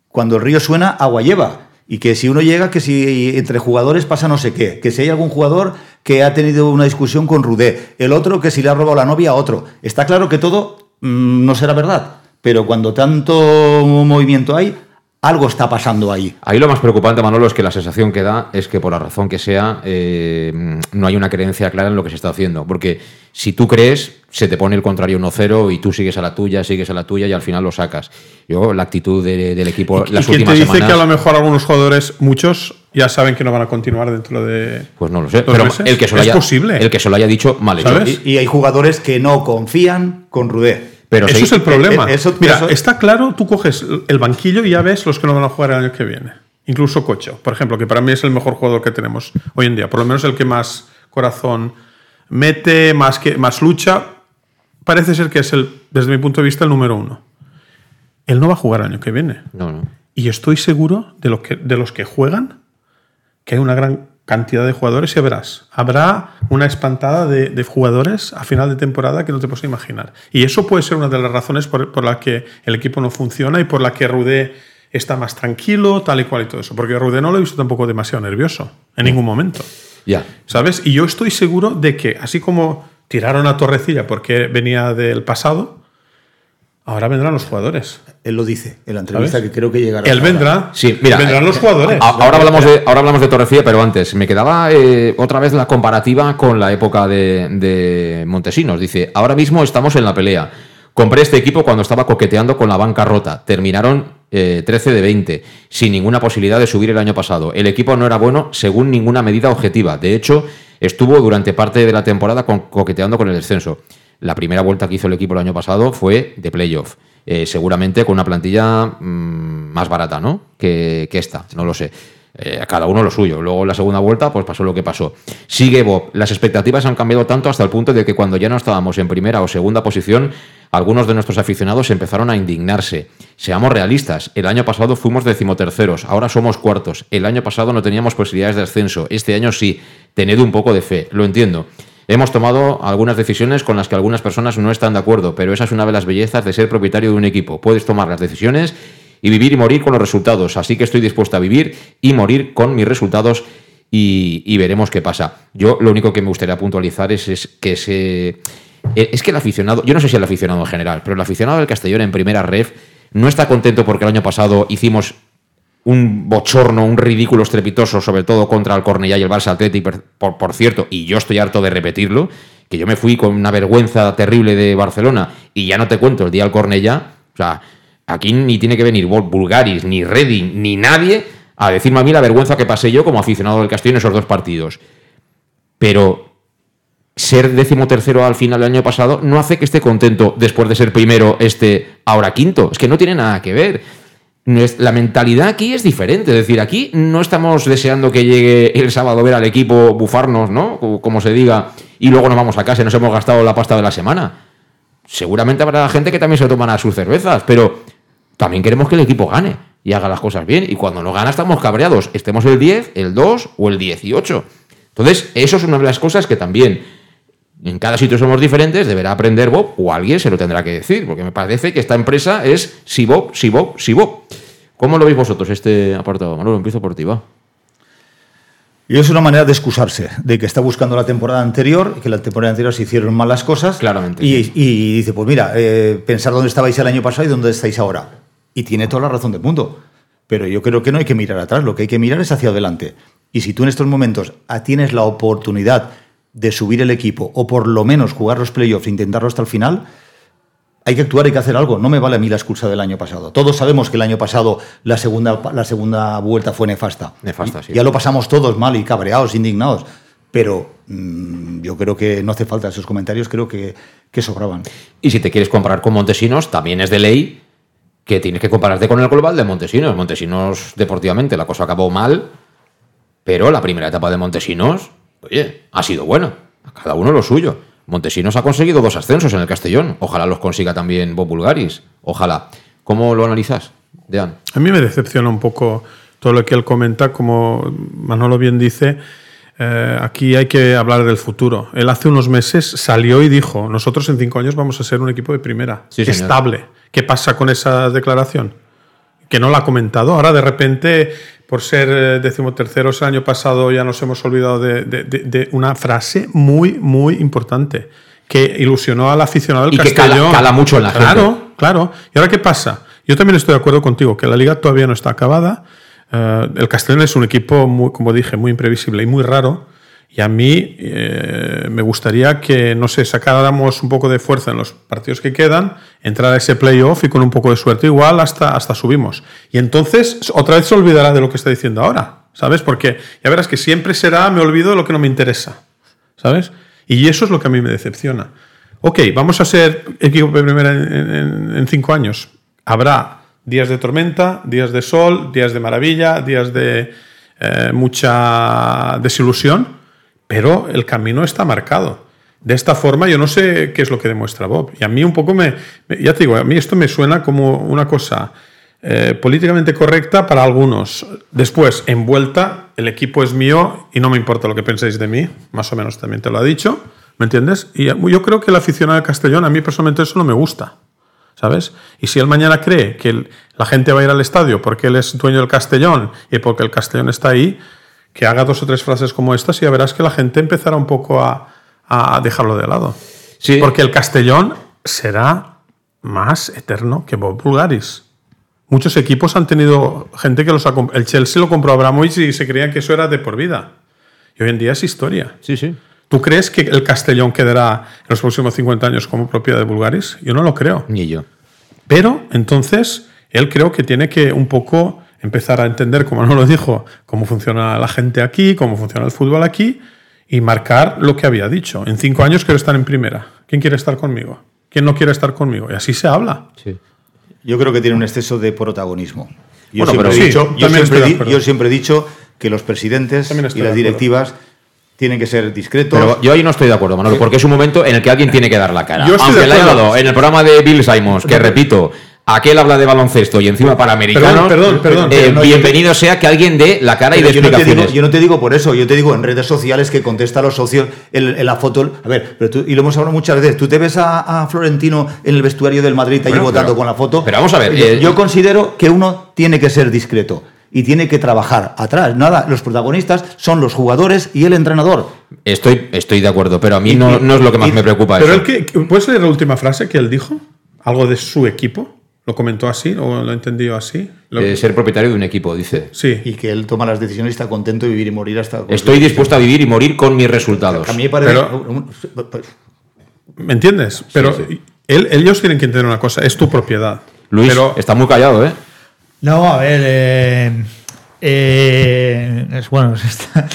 cuando el río suena, agua lleva. Y que si uno llega, que si entre jugadores pasa no sé qué. Que si hay algún jugador que ha tenido una discusión con Rudé. El otro que si le ha robado la novia a otro. Está claro que todo mm, no será verdad. Pero cuando tanto movimiento hay, algo está pasando ahí. Ahí lo más preocupante, Manolo, es que la sensación que da es que por la razón que sea, eh, no hay una creencia clara en lo que se está haciendo. Porque si tú crees, se te pone el contrario 1-0 y tú sigues a la tuya, sigues a la tuya y al final lo sacas. Yo, la actitud de- del equipo ¿Y las quién te dice semanas. que a lo mejor algunos jugadores, muchos, ya saben que no van a continuar dentro de. Pues no lo sé. Pero meses? el que, se lo es haya, posible. el que se lo haya dicho, mal hecho. ¿Sabes? Y, y hay jugadores que no confían con Rudé. Pero eso sí, es el problema. eh, eso- Mira, eso- está claro, tú coges el banquillo y ya ves los que no van a jugar el año que viene. Incluso Cocho, por ejemplo, que para mí es el mejor jugador que tenemos hoy en día. Por lo menos el que más corazón mete, más, que, más lucha. Parece ser que es, el, desde mi punto de vista, el número uno. Él no va a jugar el año que viene. No, no. Y estoy seguro de, lo que, de los que juegan que hay una gran cantidad de jugadores y verás, habrá una espantada de, de jugadores a final de temporada que no te puedes imaginar. Y eso puede ser una de las razones por, por la que el equipo no funciona y por la que Rudé está más tranquilo, tal y cual y todo eso. Porque Rudé no lo he visto tampoco demasiado nervioso, en ningún momento. Ya. ¿Sabes? Y yo estoy seguro de que, así como tiraron a Torrecilla porque venía del pasado, ahora vendrán los jugadores. Él lo dice en la entrevista ¿Sabes? que creo que llegará. Él ahora. vendrá. Sí, mira, vendrán eh, los jugadores. A- Ahora hablamos de, ahora hablamos de Torrecilla, pero antes me quedaba eh, otra vez la comparativa con la época de, de Montesinos. Dice, ahora mismo estamos en la pelea. Compré este equipo cuando estaba coqueteando con la banca rota. Terminaron eh, 13 de 20, sin ninguna posibilidad de subir el año pasado. El equipo no era bueno según ninguna medida objetiva. De hecho, estuvo durante parte de la temporada con- coqueteando con el descenso. La primera vuelta que hizo el equipo el año pasado fue de playoff. Eh, seguramente con una plantilla mm, más barata, ¿no? Que, esta, no lo sé. Eh, a cada uno lo suyo. Luego la segunda vuelta, pues pasó lo que pasó. Sigue Bob. Las expectativas han cambiado tanto hasta el punto de que cuando ya no estábamos en primera o segunda posición, algunos de nuestros aficionados empezaron a indignarse. Seamos realistas. El año pasado fuimos decimoterceros, ahora somos cuartos. El año pasado no teníamos posibilidades de ascenso. Este año sí. Tened un poco de fe. Lo entiendo. Hemos tomado algunas decisiones con las que algunas personas no están de acuerdo, pero esa es una de las bellezas de ser propietario de un equipo. Puedes tomar las decisiones y vivir y morir con los resultados. Así que estoy dispuesto a vivir y morir con mis resultados y, veremos qué pasa. Yo lo único que me gustaría puntualizar es, es que se... Es que el aficionado, yo no sé si el aficionado en general, pero el aficionado del Castellón en primera ref no está contento porque el año pasado hicimos un bochorno, un ridículo estrepitoso, sobre todo contra el Cornellá y el Barça Athletic, por, por, cierto, y yo estoy harto de repetirlo, que yo me fui con una vergüenza terrible de Barcelona y ya no te cuento el día al Cornellá, o sea, aquí ni tiene que venir Bul- Bulgaris, ni Redding, ni nadie a decirme a mí la vergüenza que pasé yo como aficionado del Castellón en esos dos partidos. Pero ser décimo tercero al final del año pasado no hace que esté contento después de ser primero este ahora quinto. Es que no tiene nada que ver. La mentalidad aquí es diferente. Es decir, aquí no estamos deseando que llegue el sábado a ver al equipo bufarnos, ¿no? Co- Como se diga, y luego nos vamos a casa y nos hemos gastado la pasta de la semana. Seguramente habrá gente que también se tomará sus cervezas, pero también queremos que el equipo gane y haga las cosas bien. Y cuando no gana estamos cabreados, estemos el 10, el 2 o el 18. Entonces, eso es una de las cosas que también en cada sitio somos diferentes, deberá aprender Bob o alguien se lo tendrá que decir, porque me parece que esta empresa es si Bob, si Bob, si Bob. ¿Cómo lo veis vosotros este apartado? Manolo, empiezo por ti, va. Y es una manera de excusarse, de que está buscando la temporada anterior, que la temporada anterior se hicieron mal las cosas. Claramente, y dice, pues mira, eh, pensar dónde estabais el año pasado y dónde estáis ahora. Y tiene toda la razón del mundo. Pero yo creo que no hay que mirar atrás, lo que hay que mirar es hacia adelante. Y si tú en estos momentos ah, tienes la oportunidad de subir el equipo o por lo menos jugar los playoffs e intentarlo hasta el final, hay que actuar, hay que hacer algo. No me vale a mí la excusa del año pasado. Todos sabemos que el año pasado la segunda, la segunda vuelta fue nefasta. Nefasta, sí. Ya lo pasamos todos mal y cabreados, indignados. Pero mm, yo creo que no hace falta esos comentarios, creo que, que sobraban. Y si te quieres comparar con Montesinos, también es de ley que tienes que compararte con el global de Montesinos. Montesinos, deportivamente, la cosa acabó mal, pero la primera etapa de Montesinos, oye, ha sido buena. A cada uno lo suyo. Montesinos ha conseguido dos ascensos en el Castellón. Ojalá los consiga también Bob Bulgaris. Ojalá. ¿Cómo lo analizas, Dean? A mí me decepciona un poco todo lo que él comenta, como Manolo bien dice, eh, aquí hay que hablar del futuro. Él hace unos meses salió y dijo, nosotros en cinco años vamos a ser un equipo de primera, Sí, estable. ¿Qué pasa con esa declaración? Que no la ha comentado. Ahora de repente, por ser eh, decimoterceros el año pasado, ya nos hemos olvidado de, de- de- de una frase muy, muy importante que ilusionó al aficionado del Y que cala- Castellón. cala mucho en la claro, gente. Claro. ¿Y ahora qué pasa? Yo también estoy de acuerdo contigo, que la liga todavía no está acabada. Eh, el Castellón es un equipo, muy, como dije, muy imprevisible y muy raro. Y a mí eh, me gustaría que, no sé, sacáramos un poco de fuerza en los partidos que quedan, entrar a ese playoff y con un poco de suerte igual hasta, hasta subimos. Y entonces otra vez se olvidará de lo que está diciendo ahora, ¿sabes? Porque ya verás que siempre será, me olvido de lo que no me interesa, ¿sabes? Y eso es lo que a mí me decepciona. Ok, vamos a ser equipo de primera en, cinco años. Habrá días de tormenta, días de sol, días de maravilla, días de eh, mucha desilusión, pero el camino está marcado. De esta forma, yo no sé qué es lo que demuestra Bob. Y a mí un poco me, ya te digo, a mí esto me suena como una cosa eh, políticamente correcta para algunos. Después, envuelta, el equipo es mío y no me importa lo que penséis de mí, más o menos también te lo ha dicho, ¿me entiendes? Y yo creo que el aficionado de Castellón, a mí personalmente eso no me gusta, ¿sabes? Y si él mañana cree que la gente va a ir al estadio porque él es dueño del Castellón y porque el Castellón está ahí, que haga dos o tres frases como estas y ya verás que la gente empezará un poco a, a dejarlo de lado. Sí. Porque el Castellón será más eterno que Bob Bulgaris. Muchos equipos han tenido gente que los ha El Chelsea lo compró a Abramovich y se creían que eso era de por vida. Y hoy en día es historia. Sí, sí. ¿Tú crees que el Castellón quedará en los próximos 50 años como propiedad de Bulgaris? Yo no lo creo. Ni yo. Pero entonces él creo que tiene que un poco empezar a entender, como no lo dijo, cómo funciona la gente aquí, cómo funciona el fútbol aquí y marcar lo que había dicho. En cinco años quiero estar en primera. ¿Quién quiere estar conmigo? ¿Quién no quiere estar conmigo? Y así se habla. Sí. Yo creo que tiene un exceso de protagonismo. Yo, Bueno, siempre, pero he sí, dicho, yo, siempre di- yo he dicho que los presidentes y las directivas tienen que ser discretos. Pero yo ahí no estoy de acuerdo, Manolo, porque es un momento en el que alguien tiene que dar la cara. Yo estoy Aunque de la acuerdo. dado en el programa de Bill Simons, que repito, aquel habla de baloncesto y encima para americanos, Perdón, perdón, perdón. eh, Pero no, yo bienvenido sea que alguien dé la cara y dé yo, no te digo, explicaciones. yo no te digo por eso, yo te digo en redes sociales que contesta a los socios en, en la foto. A ver, pero tú- y lo hemos hablado muchas veces. Tú te ves a, a Florentino en el vestuario del Madrid allí Bueno, votando pero- con la foto. pero vamos a ver, Yo, eh, yo considero que uno tiene que ser discreto y tiene que trabajar atrás. Nada, los protagonistas son los jugadores y el entrenador. Estoy, estoy de acuerdo, pero a mí Y- no, no es lo que más y- me preocupa. Pero eso. él que, ¿puedes leer la última frase que él dijo? ¿Algo de su equipo? ¿Lo comentó así o lo entendió así? Lo- Eh, ser propietario de un equipo, dice. sí. Y que él toma las decisiones y está contento de vivir y morir hasta. Estoy dispuesto a vivir y morir con mis resultados. A mí me parece. Pero- ¿Me entiendes? Pero sí. él- ellos tienen que entender una cosa, es tu propiedad. Luis, Pero está muy callado, ¿eh? No, a ver. eh, eh, es bueno. es esta-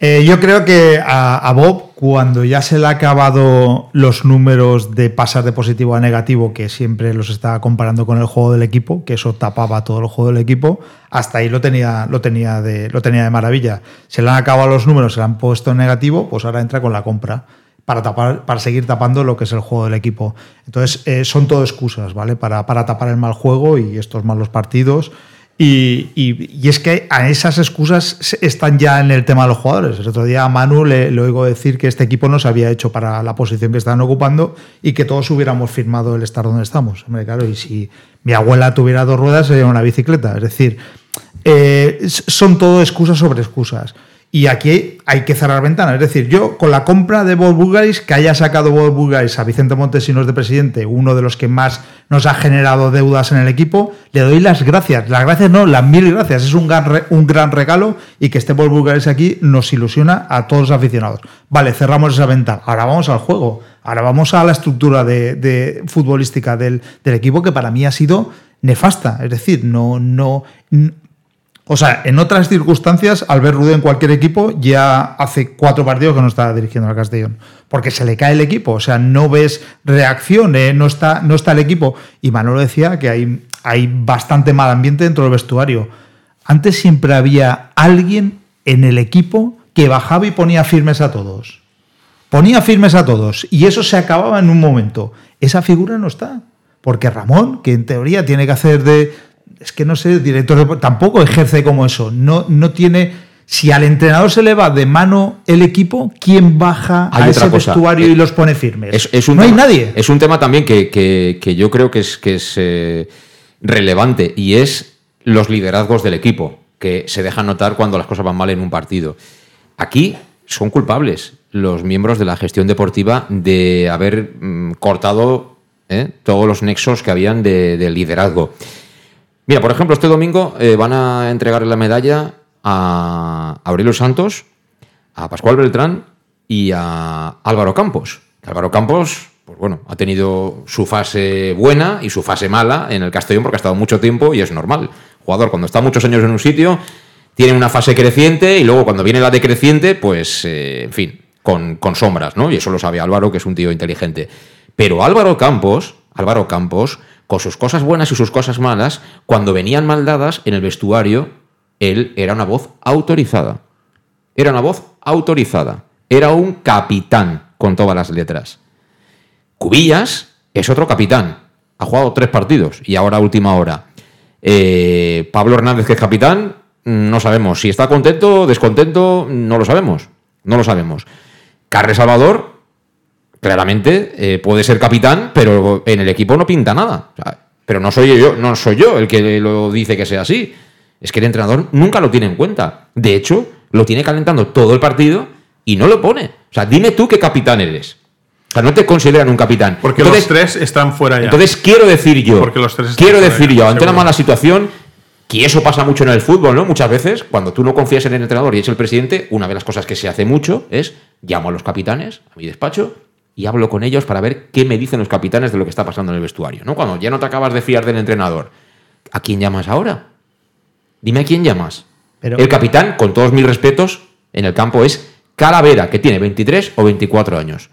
eh, yo creo que a, a Bob cuando ya se le ha acabado los números de pasar de positivo a negativo, que siempre los estaba comparando con el juego del equipo, que eso tapaba todo el juego del equipo, hasta ahí lo tenía, lo tenía, de, lo tenía de maravilla. Se le han acabado los números, se le han puesto en negativo, pues ahora entra con la compra. Para, tapar, para seguir tapando lo que es el juego del equipo. Entonces, eh, son todo excusas, ¿vale? Para, para tapar el mal juego y estos malos partidos. Y, y, es que a esas excusas están ya en el tema de los jugadores. El otro día a Manu le, oigo decir que este equipo no se había hecho para la posición que estaban ocupando y que todos hubiéramos firmado el estar donde estamos. Hombre, claro, y si mi abuela tuviera dos ruedas sería una bicicleta. Es decir, eh, son todo excusas sobre excusas. Y aquí hay que cerrar ventanas. Es decir, yo con la compra de Bob Bulgaris, que haya sacado Bob Bulgaris a Vicente Montesinos de presidente, uno de los que más nos ha generado deudas en el equipo, le doy las gracias. Las gracias no, las mil gracias. Es un gran, un gran regalo y que esté Bob Bulgaris aquí nos ilusiona a todos los aficionados. Vale, cerramos esa ventana. Ahora vamos al juego. Ahora vamos a la estructura de, futbolística del, del, equipo que para mí ha sido nefasta. Es decir, no, no, o sea, en otras circunstancias, Albert Rude en cualquier equipo ya hace cuatro partidos que no está dirigiendo al Castellón. Porque se le cae el equipo. O sea, no ves reacción, ¿eh? no, está, no está el equipo. Y Manolo decía que hay, hay bastante mal ambiente dentro del vestuario. Antes siempre había alguien en el equipo que bajaba y ponía firmes a todos. Ponía firmes a todos. Y eso se acababa en un momento. Esa figura no está. Porque Ramón, que en teoría tiene que hacer de, es que no sé, el director tampoco ejerce como eso. No, no tiene. Si al entrenador se le va de mano el equipo, ¿quién baja Hay a ese cosa. vestuario Eh, y los pone firmes? Es, es un no hay nadie. Es un tema también que, que- que yo creo que es, que es eh, relevante y es los liderazgos del equipo, que se dejan notar cuando las cosas van mal en un partido. Aquí son culpables los miembros de la gestión deportiva de haber mm, cortado eh, todos los nexos que habían de, de liderazgo. Mira, por ejemplo, este domingo eh, van a entregarle la medalla a Aurelio Santos, a Pascual Beltrán y a Álvaro Campos. Álvaro Campos, pues bueno, ha tenido su fase buena y su fase mala en el Castellón porque ha estado mucho tiempo y es normal. Jugador, cuando está muchos años en un sitio, tiene una fase creciente y luego cuando viene la decreciente, pues, eh, en fin, con, con sombras, ¿no? Y eso lo sabe Álvaro, que es un tío inteligente. Pero Álvaro Campos, Álvaro Campos, con sus cosas buenas y sus cosas malas, cuando venían mal dadas en el vestuario, él era una voz autorizada. Era una voz autorizada. Era un capitán con todas las letras. Cubillas es otro capitán. Ha jugado tres partidos y ahora última hora. Eh, Pablo Hernández, que es capitán, no sabemos. Si está contento descontento, no lo sabemos. No lo sabemos. Carles Salvador, claramente, eh, puede ser capitán, pero en el equipo no pinta nada. O sea, pero no soy yo, no soy yo el que lo dice que sea así. Es que el entrenador nunca lo tiene en cuenta. De hecho, lo tiene calentando todo el partido y no lo pone. O sea, dime tú qué capitán eres. O sea, no te consideran un capitán. Porque Entonces, los tres están fuera ya. entonces quiero decir yo, Porque los tres están quiero fuera decir ya, yo, ante una seguro. mala situación, que eso pasa mucho en el fútbol, ¿no? Muchas veces, cuando tú no confías en el entrenador y es el presidente, una de las cosas que se hace mucho es llamo a los capitanes a mi despacho y hablo con ellos para ver qué me dicen los capitanes de lo que está pasando en el vestuario, ¿no? Cuando ya no te acabas de fiar del entrenador, ¿a quién llamas ahora? Dime a quién llamas. Pero- el capitán, con todos mis respetos, en el campo es Calavera, que tiene 23 o 24 años.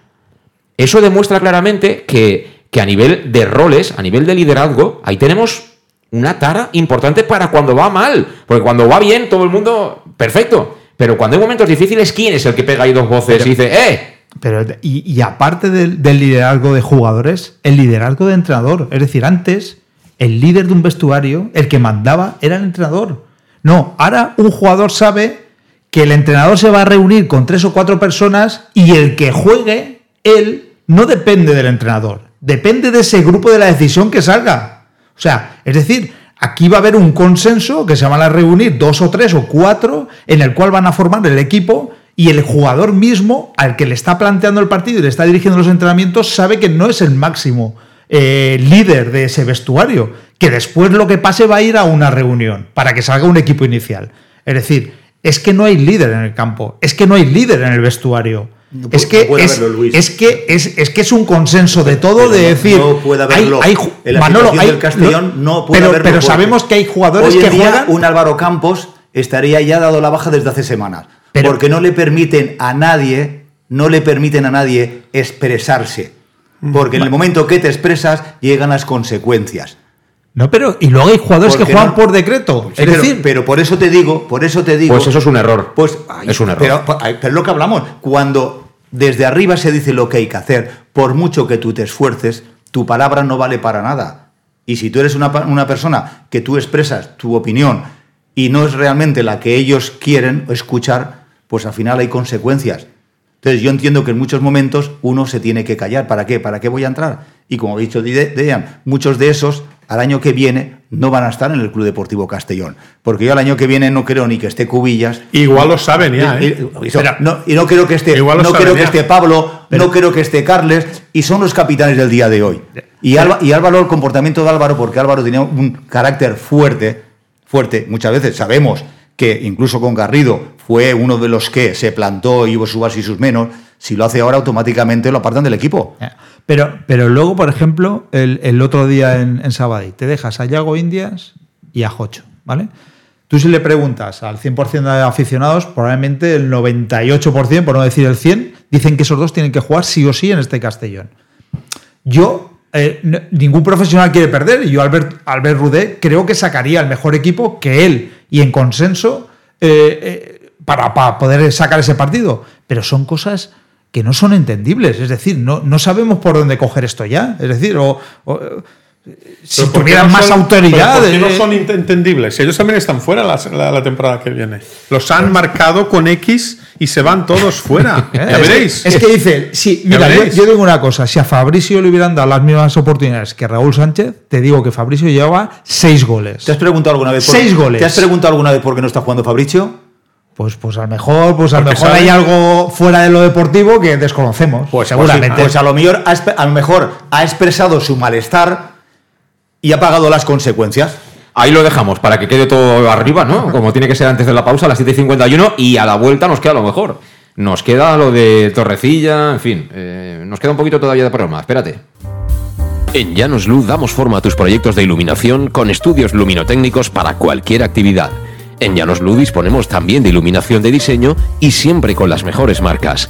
Eso demuestra claramente que, que a nivel de roles, a nivel de liderazgo, ahí tenemos una tara importante para cuando va mal. Porque cuando va bien, todo el mundo, perfecto. Pero cuando hay momentos difíciles, ¿quién es el que pega ahí dos voces y dice, ¡eh! Pero, y, aparte del, del liderazgo de jugadores, el liderazgo de entrenador. Es decir, antes, el líder de un vestuario, el que mandaba, era el entrenador. No, ahora un jugador sabe que el entrenador se va a reunir con tres o cuatro personas y el que juegue, él, no depende del entrenador. Depende de ese grupo de la decisión que salga. O sea, es decir, aquí va a haber un consenso que se van a reunir dos o tres o cuatro en el cual van a formar el equipo y el jugador mismo al que le está planteando el partido y le está dirigiendo los entrenamientos sabe que no es el máximo eh, líder de ese vestuario, que después lo que pase va a ir a una reunión para que salga un equipo inicial. Es decir, es que no hay líder en el campo, es que no hay líder en el vestuario. No es, que no es, es que es, es que es un consenso de todo Pero de no- decir no puede haberlo. hay, hay ju- En la Manolo, situación hay- del Castellón no puede pero, haberlo pero sabemos que hay jugadores Hoy en que día, juegan un Álvaro Campos estaría ya dado la baja desde hace semanas. Pero- porque no le permiten a nadie no le permiten a nadie expresarse. Porque en el momento que te expresas llegan las consecuencias. No, pero y luego hay jugadores que juegan no- por decreto. Sí, es pero, decir, pero por eso te digo, por eso te digo. Pues eso es un error. Pues ay, Es un error. Pero, pero es lo que hablamos. Cuando desde arriba se dice lo que hay que hacer, por mucho que tú te esfuerces, tu palabra no vale para nada. Y si tú eres una, una persona que tú expresas tu opinión y no es realmente la que ellos quieren escuchar, pues al final hay consecuencias. Entonces yo entiendo que en muchos momentos uno se tiene que callar. ¿Para qué? ¿Para qué voy a entrar? Y como ha dicho De- Dejan, muchos de esos al año que viene no van a estar en el Club Deportivo Castellón. Porque yo al año que viene no creo ni que esté Cubillas. Igual lo saben ya, Y, ¿eh? y- y- no, y no creo que esté, Igual no creo que esté Pablo, no creo que esté Carles, y son los capitanes del día de hoy. Y, Alba- y Álvaro, el comportamiento de Álvaro, porque Álvaro tenía un carácter fuerte, fuerte, muchas veces sabemos que incluso con Garrido fue uno de los que se plantó y hubo sus más y sus menos, si lo hace ahora automáticamente lo apartan del equipo. pero, pero luego, por ejemplo, el, el otro día en, en te dejas a Yago Indias y a Jocho, ¿vale? Tú si le preguntas al 100% de aficionados, probablemente el 98%, por no decir el 100%, dicen que esos dos tienen que jugar sí o sí en este Castellón. Yo, eh, no- ningún profesional quiere perder, y yo, Albert, Albert Rudé, creo que sacaría el mejor equipo que él, y en consenso, eh, eh, para, para poder sacar ese partido. Pero son cosas que no son entendibles, es decir, no, no sabemos por dónde coger esto ya. Es decir, o, si Pero ¿por qué tuvieran no más son- autoridad. pero ¿Por qué no eh, son ent- entendibles? Ellos también están fuera la, la- la temporada que viene. Los han marcado con X y se van todos fuera. Eh, ya es que- veréis. Es que dice, sí, mira, yo, digo una cosa, si a Fabricio le hubieran dado las mismas oportunidades que Raúl Sánchez, te digo que Fabricio llevaba seis goles. ¿Te has preguntado alguna vez por, Seis goles. ¿Te has preguntado alguna vez por qué no está jugando Fabricio? Pues, pues a lo mejor, pues a lo mejor sabe- hay algo fuera de lo deportivo que desconocemos. Pues seguramente. Pues, a lo mejor a lo mejor ha expresado su malestar y ha pagado las consecuencias. Ahí lo dejamos para que quede todo arriba, ¿no? Como tiene que ser antes de la pausa, a las 7.51 y a la vuelta nos queda lo mejor. Nos queda lo de Torrecilla, en fin, eh, nos queda un poquito todavía de programa, espérate. En Llanos Luz damos forma a tus proyectos de iluminación con estudios luminotécnicos para cualquier actividad. En Llanos Luz disponemos también de iluminación de diseño y siempre con las mejores marcas.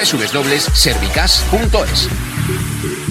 www.servicas.es.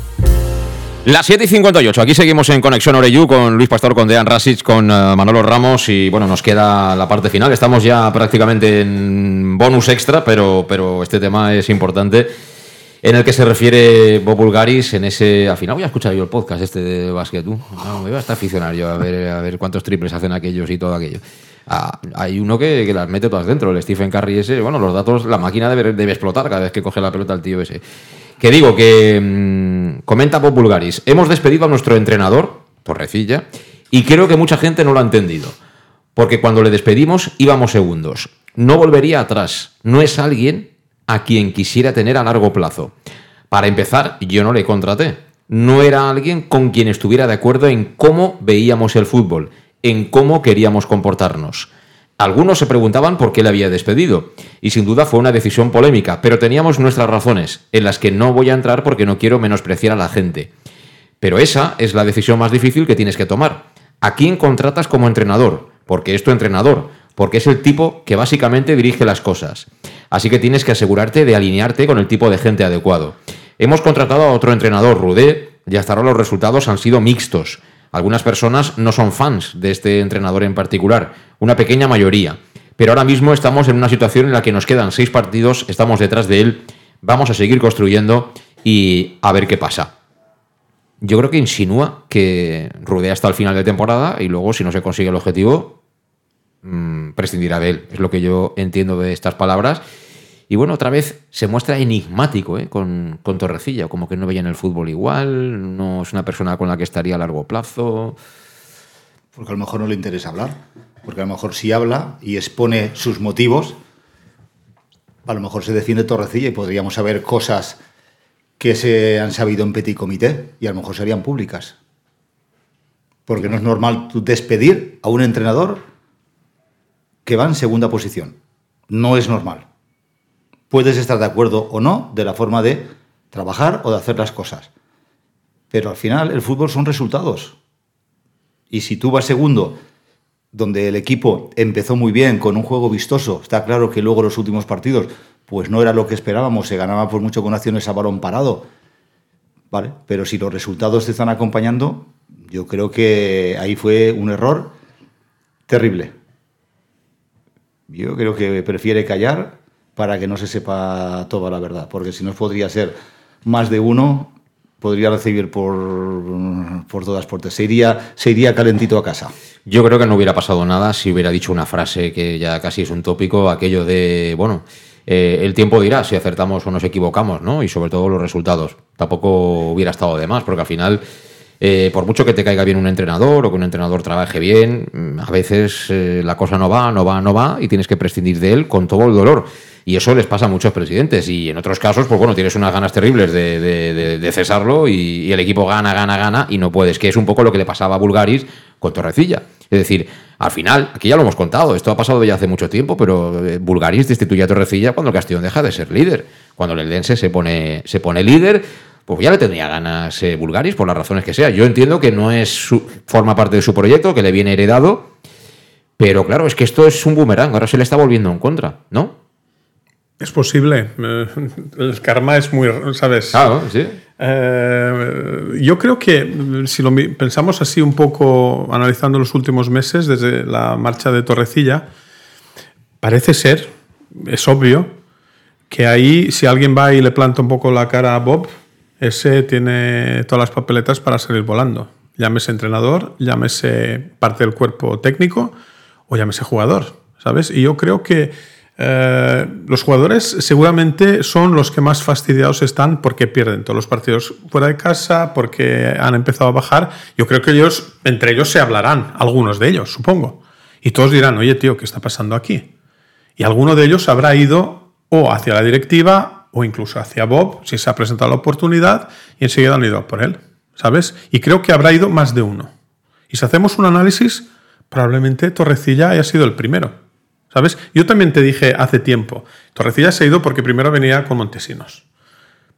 Las 7 y 58, aquí seguimos en Conexión Oreyú con Luis Pastor, con Dean Rasic, con eh, Manolo Ramos y bueno, nos queda la parte final. Estamos ya prácticamente en bonus extra, pero, pero este tema es importante en el que se refiere Bob Bulgaris en ese... Al final voy a escuchar yo el podcast este de básquet. No, me voy a estar aficionar yo a ver, a ver cuántos triples hacen aquellos y todo aquello. Ah, hay uno que, que las mete todas dentro, el Stephen Curry ese, bueno, los datos, la máquina debe, debe explotar cada vez que coge la pelota el tío ese. Que digo que mm, comenta Bob Bulgaris, hemos despedido a nuestro entrenador, Torrecilla, y creo que mucha gente no lo ha entendido. Porque cuando le despedimos íbamos segundos. No volvería atrás. No es alguien a quien quisiera tener a largo plazo. Para empezar, yo no le contraté. No era alguien con quien estuviera de acuerdo en cómo veíamos el fútbol, en cómo queríamos comportarnos. Algunos se preguntaban por qué le había despedido, y sin duda fue una decisión polémica, pero teníamos nuestras razones, en las que no voy a entrar porque no quiero menospreciar a la gente. Pero esa es la decisión más difícil que tienes que tomar. ¿A quién contratas como entrenador? Porque es tu entrenador, porque es el tipo que básicamente dirige las cosas. Así que tienes que asegurarte de alinearte con el tipo de gente adecuado. Hemos contratado a otro entrenador, Rudé, y hasta ahora los resultados han sido mixtos. Algunas personas no son fans de este entrenador en particular, una pequeña mayoría. Pero ahora mismo estamos en una situación en la que nos quedan seis partidos, estamos detrás de él, vamos a seguir construyendo y a ver qué pasa. Yo creo que insinúa que Rudé hasta el final de temporada y luego, si no se consigue el objetivo, mmm, prescindirá de él. Es lo que yo entiendo de estas palabras. Y bueno, otra vez se muestra enigmático ¿eh? con, con, Torrecilla, como que no veía en el fútbol igual, no es una persona con la que estaría a largo plazo. Porque a lo mejor no le interesa hablar, porque a lo mejor si habla y expone sus motivos, a lo mejor se defiende Torrecilla y podríamos saber cosas que se han sabido en petit comité y a lo mejor serían públicas. Porque no es normal despedir a un entrenador que va en segunda posición. No es normal. Puedes estar de acuerdo o no de la forma de trabajar o de hacer las cosas. Pero al final el fútbol son resultados. Y si tú vas segundo, donde el equipo empezó muy bien, con un juego vistoso, está claro que luego los últimos partidos, pues no era lo que esperábamos, se ganaba por mucho con acciones a balón parado. ¿Vale? Pero si los resultados te están acompañando, yo creo que ahí fue un error terrible. Yo creo que prefiere callar para que no se sepa toda la verdad, porque si no podría ser más de uno, podría recibir por, por todas partes, se iría, se iría calentito a casa. Yo creo que no hubiera pasado nada si hubiera dicho una frase que ya casi es un tópico, aquello de, bueno, eh, el tiempo dirá si acertamos o nos equivocamos, ¿no? Y sobre todo los resultados. Tampoco hubiera estado de más, porque al final... Eh, por mucho que te caiga bien un entrenador o que un entrenador trabaje bien, a veces eh, la cosa no va, no va, no va y tienes que prescindir de él con todo el dolor. Y eso les pasa a muchos presidentes. Y en otros casos, pues bueno, tienes unas ganas terribles de, cesarlo y, el equipo gana, gana, gana y no puedes. Que es un poco lo que le pasaba a Bulgaris con Torrecilla. Es decir, al final, aquí ya lo hemos contado, esto ha pasado ya hace mucho tiempo, pero eh, Bulgaris destituye a Torrecilla cuando el Castellón deja de ser líder. Cuando el Eldense se pone, se pone líder, pues ya le tendría ganas eh, Bulgaris, por las razones que sea. Yo entiendo que no es su, forma parte de su proyecto, que le viene heredado, pero claro, es que esto es un boomerang, ahora se le está volviendo en contra, ¿no? Es posible. Eh, el karma es muy, ¿sabes? Claro, sí. Eh, yo creo que si lo pensamos así un poco, analizando los últimos meses, desde la marcha de Torrecilla, parece ser, es obvio, que ahí si alguien va y le planta un poco la cara a Bob, ese tiene todas las papeletas para salir volando. Llámese entrenador, llámese parte del cuerpo técnico o llámese jugador, ¿sabes? Y yo creo que eh, los jugadores seguramente son los que más fastidiados están porque pierden todos los partidos fuera de casa, porque han empezado a bajar. Yo creo que ellos, entre ellos se hablarán, algunos de ellos, supongo. Y todos dirán, oye tío, ¿qué está pasando aquí? Y alguno de ellos habrá ido o hacia la directiva o incluso hacia Bob, si se ha presentado la oportunidad, y enseguida han ido por él, ¿sabes? Y creo que habrá ido más de uno. Y si hacemos un análisis, probablemente Torrecilla haya sido el primero. ¿Sabes? Yo también te dije hace tiempo, Torrecilla se ha ido porque primero venía con Montesinos.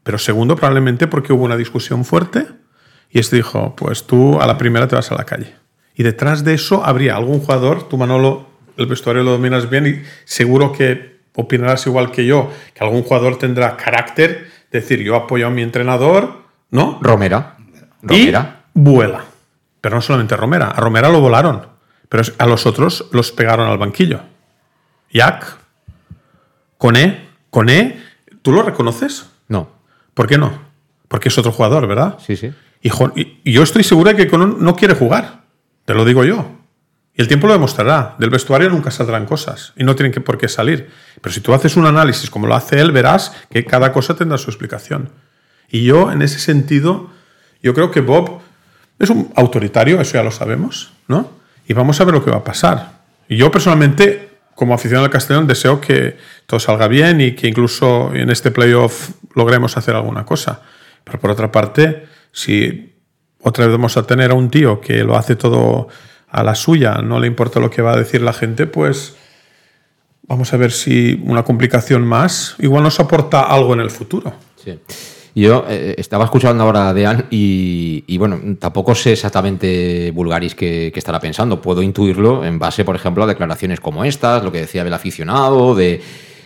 Pero segundo, probablemente porque hubo una discusión fuerte y este dijo, pues tú a la primera te vas a la calle. Y detrás de eso habría algún jugador, tú Manolo, el vestuario lo dominas bien y seguro que opinarás igual que yo, que algún jugador tendrá carácter, decir, yo apoyo a mi entrenador, ¿no? Romera. Romera. Y vuela. Pero no solamente Romera, a Romera lo volaron, pero a los otros los pegaron al banquillo. Jack, Coné, Coné, ¿tú lo reconoces? No. ¿Por qué no? Porque es otro jugador, ¿verdad? Sí, sí. Y, yo estoy segura de que Coné no quiere jugar. Te lo digo yo. Y el tiempo lo demostrará. Del vestuario nunca saldrán cosas y no tienen que por qué salir. Pero si tú haces un análisis como lo hace él, verás que cada cosa tendrá su explicación. Y yo, en ese sentido, yo creo que Bob es un autoritario, eso ya lo sabemos, ¿no? Y vamos a ver lo que va a pasar. Y yo personalmente como aficionado al Castellón deseo que todo salga bien y que incluso en este playoff logremos hacer alguna cosa. Pero por otra parte, si otra vez vamos a tener a un tío que lo hace todo a la suya, no le importa lo que va a decir la gente, pues vamos a ver si una complicación más igual nos aporta algo en el futuro. Sí. Yo eh, estaba escuchando ahora a Dean y, y, bueno, tampoco sé exactamente Bulgaris qué, estará pensando. Puedo intuirlo en base, por ejemplo, a declaraciones como estas, lo que decía el aficionado, de,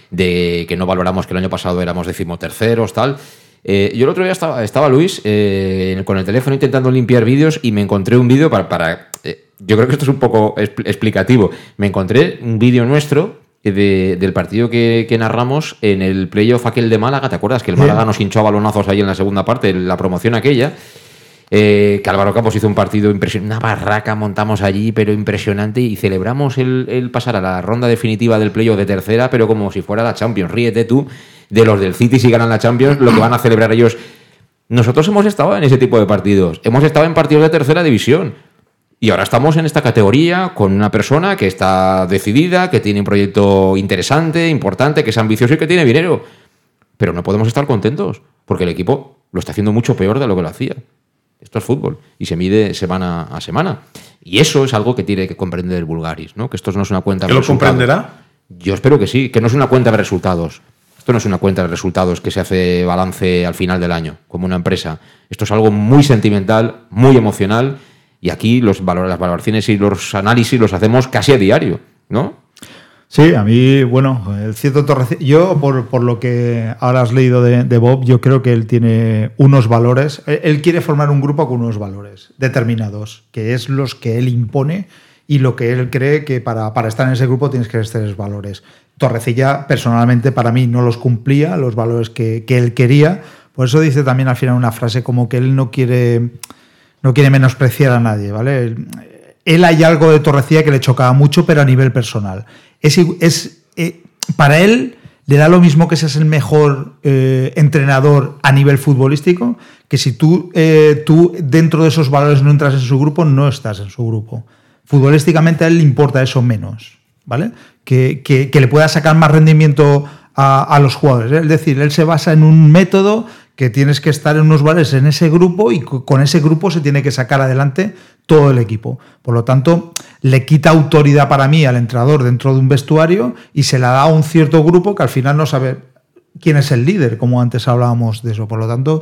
de que no valoramos que el año pasado éramos decimoterceros, tal. Eh, yo el otro día estaba, estaba Luis eh, con el teléfono intentando limpiar vídeos y me encontré un vídeo para... para eh, yo creo que esto es un poco explicativo. Me encontré un vídeo nuestro de, del partido que, que, narramos en el playoff aquel de Málaga. ¿Te acuerdas? Que el Málaga nos hinchó a balonazos ahí en la segunda parte, la promoción aquella. Eh, que Álvaro Campos hizo un partido impresionante, una barraca montamos allí, pero impresionante, y celebramos el, el, pasar a la ronda definitiva del playoff de tercera, pero como si fuera la Champions. Ríete tú de los del City si ganan la Champions, lo que van a celebrar ellos. Nosotros hemos estado en ese tipo de partidos, hemos estado en partidos de tercera división. Y ahora estamos en esta categoría con una persona que está decidida, que tiene un proyecto interesante, importante, que es ambicioso y que tiene dinero. Pero no podemos estar contentos, porque el equipo lo está haciendo mucho peor de lo que lo hacía. Esto es fútbol y se mide semana a semana. Y eso es algo que tiene que comprender el Bulgaris, ¿no? Que esto no es una cuenta de ¿Que lo comprenderá? Yo espero que sí, que no es una cuenta de resultados. Esto no es una cuenta de resultados que se hace balance al final del año, como una empresa. Esto es algo muy sentimental, muy emocional y aquí los valores, las valoraciones y los análisis los hacemos casi a diario, ¿no? Sí, a mí, bueno, el cierto Torrecilla, yo por, por, lo que ahora has leído de, Bob, yo creo que él tiene unos valores, él quiere formar un grupo con unos valores determinados, que es los que él impone y lo que él cree que para, para estar en ese grupo tienes que tener esos valores. Torrecilla, personalmente, para mí no los cumplía, los valores que, que él quería, por eso dice también al final una frase como que él no quiere no quiere menospreciar a nadie, ¿vale? Él hay algo de Torrecilla que le chocaba mucho, pero a nivel personal. Es, es eh, para él le da lo mismo que seas el mejor eh, entrenador a nivel futbolístico, que si tú, eh, tú dentro de esos valores no entras en su grupo, no estás en su grupo. Futbolísticamente a él le importa eso menos, ¿vale? Que, que, le pueda sacar más rendimiento a, los jugadores. Es decir, él se basa en un método que tienes que estar en unos valores en ese grupo y con ese grupo se tiene que sacar adelante todo el equipo. Por lo tanto, le quita autoridad para mí al entrenador dentro de un vestuario y se la da a un cierto grupo que al final no sabe quién es el líder, como antes hablábamos de eso. Por lo tanto,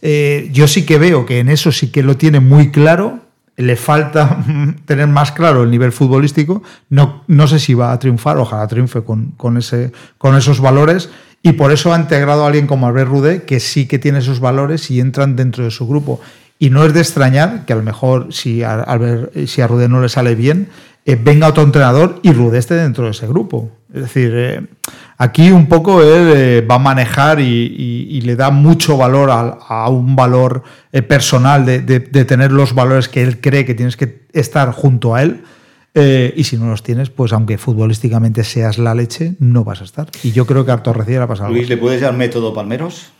eh, yo sí que veo que en eso sí que lo tiene muy claro. Le falta tener más claro el nivel futbolístico. No, no sé si va a triunfar, ojalá triunfe con, con, ese, con esos valores y por eso ha integrado a alguien como Albert Rudé, que sí que tiene esos valores y entran dentro de su grupo. Y no es de extrañar que a lo mejor si a, Albert, si a Rudé no le sale bien, eh, venga otro entrenador y Rudé esté dentro de ese grupo. Es decir, eh, aquí un poco él eh, va a manejar y, le da mucho valor a, un valor eh, personal de tener los valores que él cree que tienes que estar junto a él eh, y si no los tienes, pues aunque futbolísticamente seas la leche, no vas a estar. Y yo creo que a Torrecilla le ha pasado. Luis, ¿le puedes dar método Palmeros?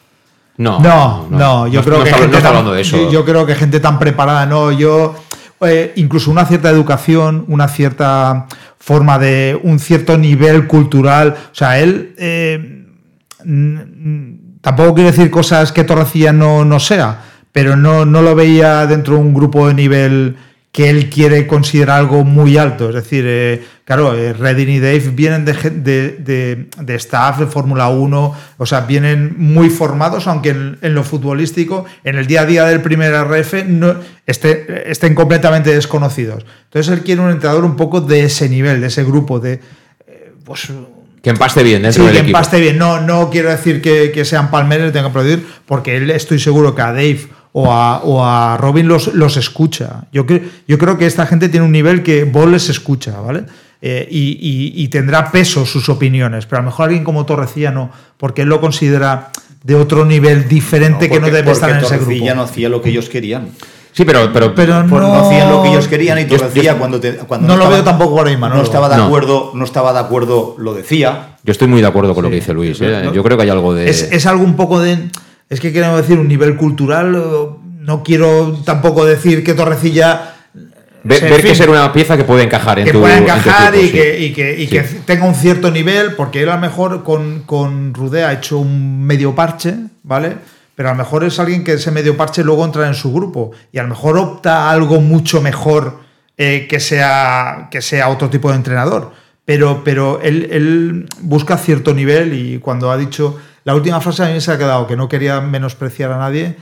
No, no, no, no yo no, creo que gente tan, de eso. Yo, yo, creo que gente tan preparada, no, yo eh, incluso una cierta educación, una cierta forma de un cierto nivel cultural, o sea, él eh, tampoco quiere decir cosas que Torrecilla no, no sea, pero no, no lo veía dentro de un grupo de nivel que él quiere considerar algo muy alto. Es decir, eh, claro, eh, Redin y Dave vienen de, de, de, de staff de Fórmula 1, o sea, vienen muy formados, aunque en, en, lo futbolístico, en el día a día del primer RF, no, esté, estén completamente desconocidos. Entonces él quiere un entrenador un poco de ese nivel, de ese grupo, de... Eh, pues, que empaste bien dentro sí, del que equipo. empaste bien. No, no quiero decir que, que sean palmeros, tengan que producir, porque él estoy seguro que a Dave o a, o a Robin los, los escucha. Yo, cre yo creo que esta gente tiene un nivel que Ball les escucha, ¿vale? Eh, y, y, y, tendrá peso sus opiniones, pero a lo mejor alguien como Torrecilla no, porque él lo considera de otro nivel diferente no, porque, que no debe estar en ese grupo. no hacía lo que ellos querían. Sí, pero, pero, pero no, no, hacían lo que ellos querían y Torrecilla cuando, te, cuando no, no, lo estaba, veo tampoco ahora mismo. No, no estaba de acuerdo, no. estaba de acuerdo, lo decía. Yo estoy muy de acuerdo con sí, lo que dice Luis. ¿eh? Yo creo que hay algo de. Es, es algo un poco de. Es que queremos decir un nivel cultural no quiero tampoco decir que Torrecilla Ver, en ver fin, que ser una pieza que puede encajar en que tu pueda en tu encajar y, sí. que, y que- y que tenga un cierto nivel, porque él a lo mejor con, con Rudé ha hecho un medio parche, ¿vale? Pero a lo mejor es alguien que ese medio parche luego entra en su grupo y a lo mejor opta a algo mucho mejor eh, que, sea, que sea otro tipo de entrenador. Pero, pero él, él busca cierto nivel y cuando ha dicho, la última frase a mí se ha quedado, que no quería menospreciar a nadie,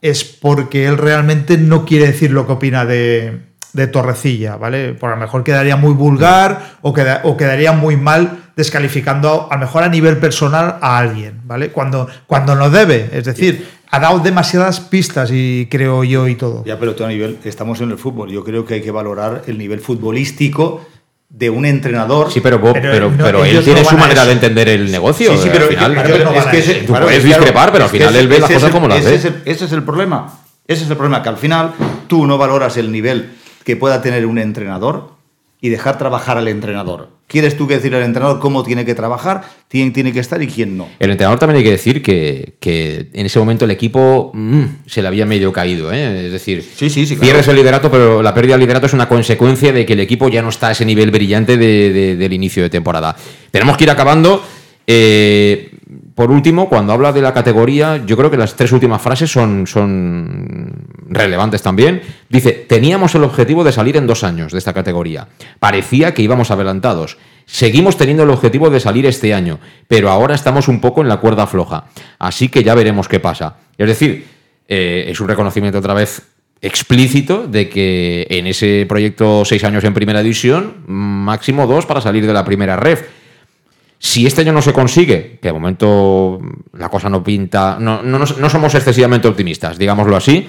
es porque él realmente no quiere decir lo que opina de, de Torrecilla, ¿vale? Por a lo mejor quedaría muy vulgar o quedaría muy mal descalificando a lo mejor a nivel personal a alguien, ¿vale? Cuando, cuando no debe, es decir, ha dado demasiadas pistas y creo yo y todo. Ya, pero tú a nivel, estamos en el fútbol. Yo creo que hay que valorar el nivel futbolístico de un entrenador. Sí, pero, Bob- Pero pero, no, pero él tiene no su manera de entender el negocio. Sí, sí, pero al final, no es que ese-. Tú claro, puedes discrepar, pero al final ese- él ve las cosas el- como las ve. es el- Ese es el problema. Ese es el problema, que al final tú no valoras el nivel que pueda tener un entrenador y dejar trabajar al entrenador. ¿Quieres tú que decirle al entrenador cómo tiene que trabajar, quién tiene que estar y quién no? El entrenador también hay que decir que, que en ese momento el equipo mm, se le había medio caído. ¿eh? Es decir, Sí, sí, sí, claro. pierdes el liderato, pero la pérdida del liderato es una consecuencia de que el equipo ya no está a ese nivel brillante de- de- del inicio de temporada. Tenemos que ir acabando. Eh, por último, cuando habla de la categoría, yo creo que las tres últimas frases son, relevantes también. Dice, teníamos el objetivo de salir en dos años de esta categoría. Parecía que íbamos adelantados. Seguimos teniendo el objetivo de salir este año, pero ahora estamos un poco en la cuerda floja. Así que ya veremos qué pasa. Es decir, eh, es un reconocimiento otra vez explícito de que en ese proyecto seis años en primera división, máximo dos para salir de la primera ref. Si este año no se consigue, que de momento la cosa no pinta, no, no, no somos excesivamente optimistas, digámoslo así,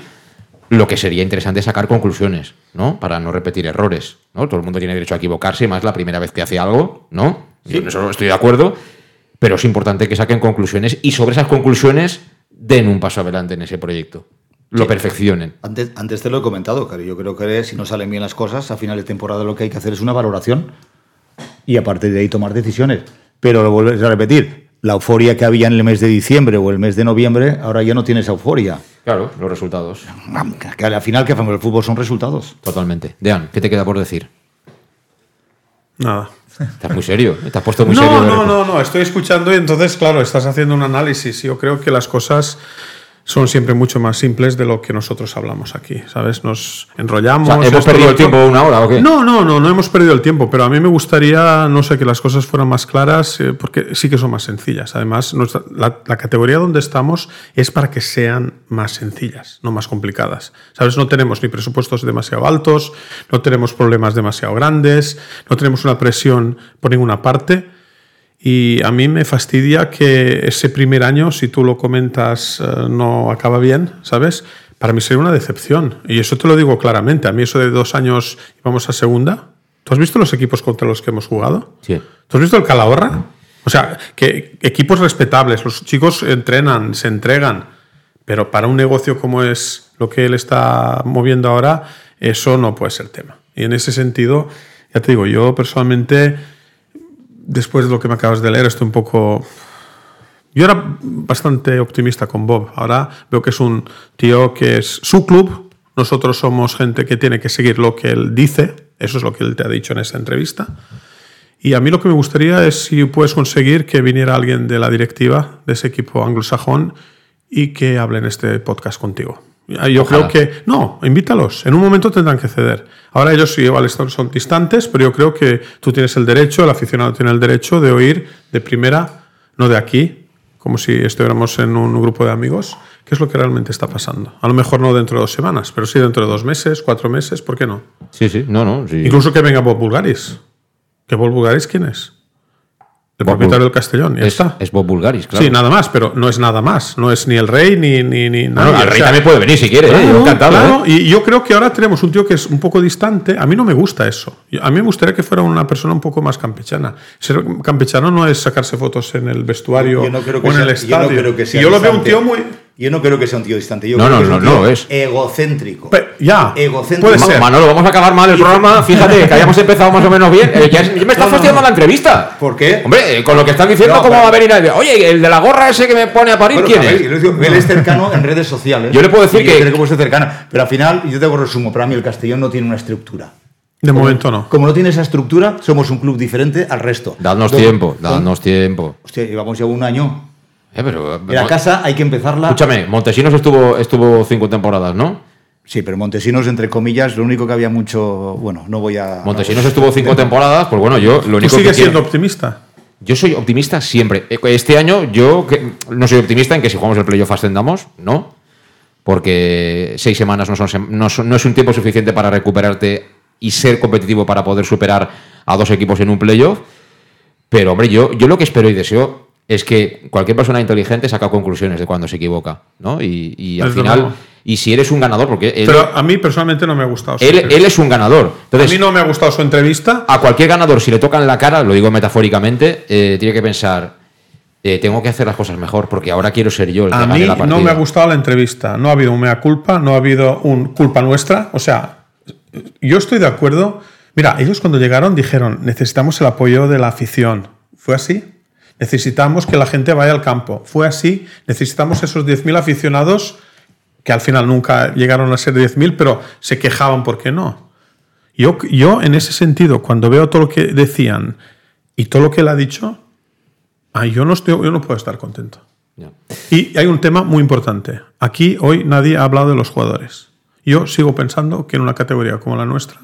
lo que sería interesante es sacar conclusiones, ¿no? Para no repetir errores, ¿no? Todo el mundo tiene derecho a equivocarse, más la primera vez que hace algo, ¿no? Yo en eso estoy de acuerdo, pero es importante que saquen conclusiones y sobre esas conclusiones den un paso adelante en ese proyecto, lo perfeccionen. Antes, antes te lo he comentado, Cari. Yo creo que si no salen bien las cosas, a final de temporada lo que hay que hacer es una valoración y a partir de ahí tomar decisiones. Pero lo vuelves a repetir, la euforia que había en el mes de diciembre o el mes de noviembre, ahora ya no tienes euforia. Claro, los resultados. Que al final que hacemos el fútbol son resultados. Totalmente. Dean, ¿qué te queda por decir? Nada. Estás muy serio, ¿eh? te has puesto muy no, serio. no, repente. no, no, estoy escuchando y entonces, claro, estás haciendo un análisis. Yo creo que las cosas son siempre mucho más simples de lo que nosotros hablamos aquí, ¿sabes? Nos enrollamos. O sea, ¿hemos perdido el tiempo una hora o qué? No, no, no, no hemos perdido el tiempo, pero a mí me gustaría, no sé, que las cosas fueran más claras, eh, porque sí que son más sencillas. Además, nuestra- la, la categoría donde estamos es para que sean más sencillas, no más complicadas. ¿Sabes? No tenemos ni presupuestos demasiado altos, no tenemos problemas demasiado grandes, no tenemos una presión por ninguna parte. Y a mí me fastidia que ese primer año, si tú lo comentas, eh, no acaba bien, ¿sabes? Para mí sería una decepción. Y eso te lo digo claramente. A mí eso de dos años íbamos a segunda. ¿Tú has visto los equipos contra los que hemos jugado? Sí. ¿Tú has visto el Calahorra? O sea, que equipos respetables, los chicos entrenan, se entregan, pero para un negocio como es lo que él está moviendo ahora, eso no puede ser tema. Y en ese sentido, ya te digo, yo personalmente, después de lo que me acabas de leer, estoy un poco... Yo era bastante optimista con Bob. Ahora veo que es un tío que es su club. Nosotros somos gente que tiene que seguir lo que él dice. Eso es lo que él te ha dicho en esta entrevista. Y a mí lo que me gustaría es si puedes conseguir que viniera alguien de la directiva de ese equipo anglosajón y que hable en este podcast contigo. Yo Ojalá. creo que. No, invítalos. En un momento tendrán que ceder. Ahora ellos sí, igual son distantes, pero yo creo que tú tienes el derecho, el aficionado tiene el derecho de oír de primera, no de aquí, como si estuviéramos en un grupo de amigos, qué es lo que realmente está pasando. A lo mejor no dentro de dos semanas, pero sí dentro de dos meses, cuatro meses, ¿por qué no? Sí, sí, no, no. sí. Incluso que venga Bob Bulgaris. ¿Que Bob Bulgaris quién es? El Bob propietario Bul- del Castellón, ya es, está. es Bob Bulgaris, claro. Sí, nada más, pero no es nada más. No es ni el rey ni, ni, ni Bueno, nadie. el O rey sea, también puede venir si quiere, ¿eh? Claro, yo encantado. claro. ¿eh? Y yo creo que ahora tenemos un tío que es un poco distante. A mí no me gusta eso. Yo- A mí me gustaría que fuera una persona un poco más campechana. Ser campechano no es sacarse fotos en el vestuario Yo no creo que o en el yo no estadio. creo que sea y yo lo veo un tío muy. Yo no creo que sea un tío distante. Yo No, creo no, que es no, un no tío es. Egocéntrico. Pero, ya, Egocéntrico. puede ser. Manolo, vamos a acabar mal el programa. Fíjate que hayamos empezado más o menos bien. Eh, ya, es- ya me está No, fastidiando no. la entrevista. ¿Por qué? Hombre, eh, con lo que están diciendo, No, ¿cómo pero- va a venir nadie? Oye, el de la gorra ese que me pone a parir, Bueno, ¿quién a ver, es? yo les digo, Él es cercano en redes sociales. Yo le puedo decir Y yo que- creo que puede ser cercano. Pero al final, yo te hago resumo. Para mí, el Castellón no tiene una estructura. De momento no. Como no tiene esa estructura, somos un club diferente al resto. Dadnos tiempo, dadnos tiempo. Hostia, llevamos ya un año. Eh, pero, Y la casa hay que empezarla. Escúchame, Montesinos estuvo, estuvo cinco temporadas, ¿no? Sí, pero Montesinos, entre comillas, lo único que había mucho. Bueno, no voy a. Montesinos no, estuvo cinco temporadas, pues bueno, yo lo Tú único que sigues quiero- siendo optimista. Yo soy optimista siempre. Eh, Este año yo que- no soy optimista en que si jugamos el playoff ascendamos, no. Porque seis semanas no, son, no, son- no es un tiempo suficiente para recuperarte y ser competitivo para poder superar a dos equipos en un playoff. Pero hombre, yo, yo lo que espero y deseo es que cualquier persona inteligente saca conclusiones de cuando se equivoca, ¿no? Y, y al final, y si eres un ganador, porque él, Pero a mí personalmente no me ha gustado. él, él es un ganador. Entonces, a mí no me ha gustado su entrevista. a cualquier ganador, si le tocan la cara, lo digo metafóricamente, eh, tiene que pensar, eh, tengo que hacer las cosas mejor porque ahora quiero ser yo el que A gane mí la partida. no me ha gustado la entrevista. No ha habido un mea culpa, no ha habido un culpa nuestra. O sea, yo estoy de acuerdo. Mira, ellos cuando llegaron dijeron, necesitamos el apoyo de la afición. ¿Fue así? Necesitamos que la gente vaya al campo. ¿Fue así? Necesitamos esos 10.000 aficionados que al final nunca llegaron a ser 10.000, pero se quejaban porque no. Yo, yo, en ese sentido, cuando veo todo lo que decían y todo lo que él ha dicho, ah, yo, no estoy, yo no puedo estar contento. Y hay un tema muy importante. Aquí hoy nadie ha hablado de los jugadores. Yo sigo pensando que en una categoría como la nuestra,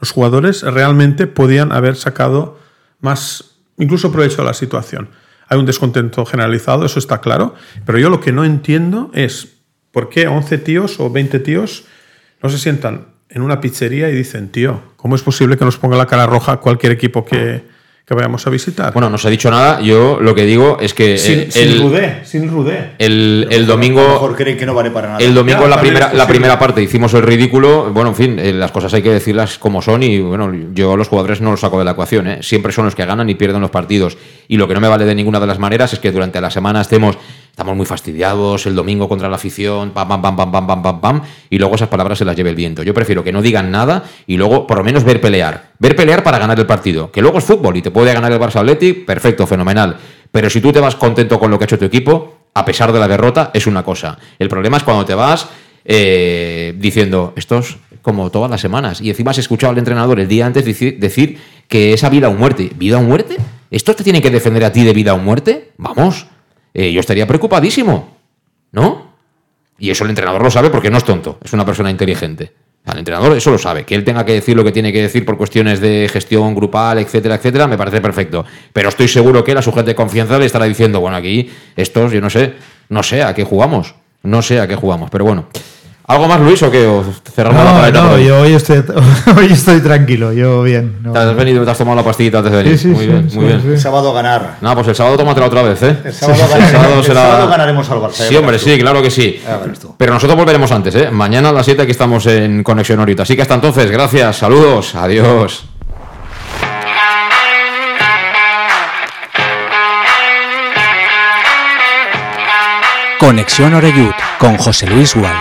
los jugadores realmente podían haber sacado más, incluso provecho de la situación. Hay un descontento generalizado, eso está claro, pero yo lo que no entiendo es por qué 11 tíos o 20 tíos no se sientan en una pizzería y dicen, tío, ¿cómo es posible que nos ponga la cara roja cualquier equipo que, que vayamos a visitar? Bueno, no se ha dicho nada. Yo lo que digo es que sin, el, sin el- rudé, sin rudé. el- el A lo domingo. mejor creen que no vale para nada. El domingo en la primera, la primera parte hicimos el ridículo. Bueno, en fin, eh, las cosas hay que decirlas como son y bueno, yo a los jugadores no los saco de la ecuación. ¿eh? Siempre son los que ganan y pierden los partidos. Y lo que no me vale de ninguna de las maneras es que durante la semana estemos, estamos muy fastidiados, el domingo contra la afición, pam, pam, pam, pam, pam, pam, pam, pam, y luego esas palabras se las lleve el viento. Yo prefiero que no digan nada y luego por lo menos ver pelear. Ver pelear para ganar el partido. Que luego es fútbol y te puede ganar el Barça Athletic, perfecto, fenomenal. Pero si tú te vas contento con lo que ha hecho tu equipo, a pesar de la derrota, es una cosa. El problema es cuando te vas eh, diciendo, estos como todas las semanas. Y encima has escuchado al entrenador el día antes decir, decir que esa vida o muerte. ¿Vida o muerte? ¿Estos te tienen que defender a ti de vida o muerte? Vamos, eh, yo estaría preocupadísimo. ¿No? Y eso el entrenador lo sabe porque no es tonto, es una persona inteligente. El entrenador eso lo sabe, que él tenga que decir lo que tiene que decir por cuestiones de gestión grupal, etcétera, etcétera, me parece perfecto. Pero estoy seguro que él a su gente de confianza le estará diciendo, bueno, aquí estos, yo no sé, no sé a qué jugamos, no sé a qué jugamos, pero bueno. ¿Algo más, Luis, o qué? ¿O cerramos la No, paleta por no, hoy? yo hoy estoy, hoy estoy tranquilo, yo bien. no. ¿Te has venido, te has tomado la pastillita antes de venir? Sí, sí, muy sí, bien, sí, muy bien. sí. El sábado a ganar. No, pues el sábado tómatela otra vez, ¿eh? El sábado, El ganaremos, sábado el será- sábado ganaremos al Barça. Sí, hombre, sí, claro que sí. Pero nosotros volveremos antes, ¿eh? Mañana a las 7 aquí estamos en Conexión Orita. Así que hasta entonces, gracias, saludos, adiós. Conexión Oreyud con José Luis Gual.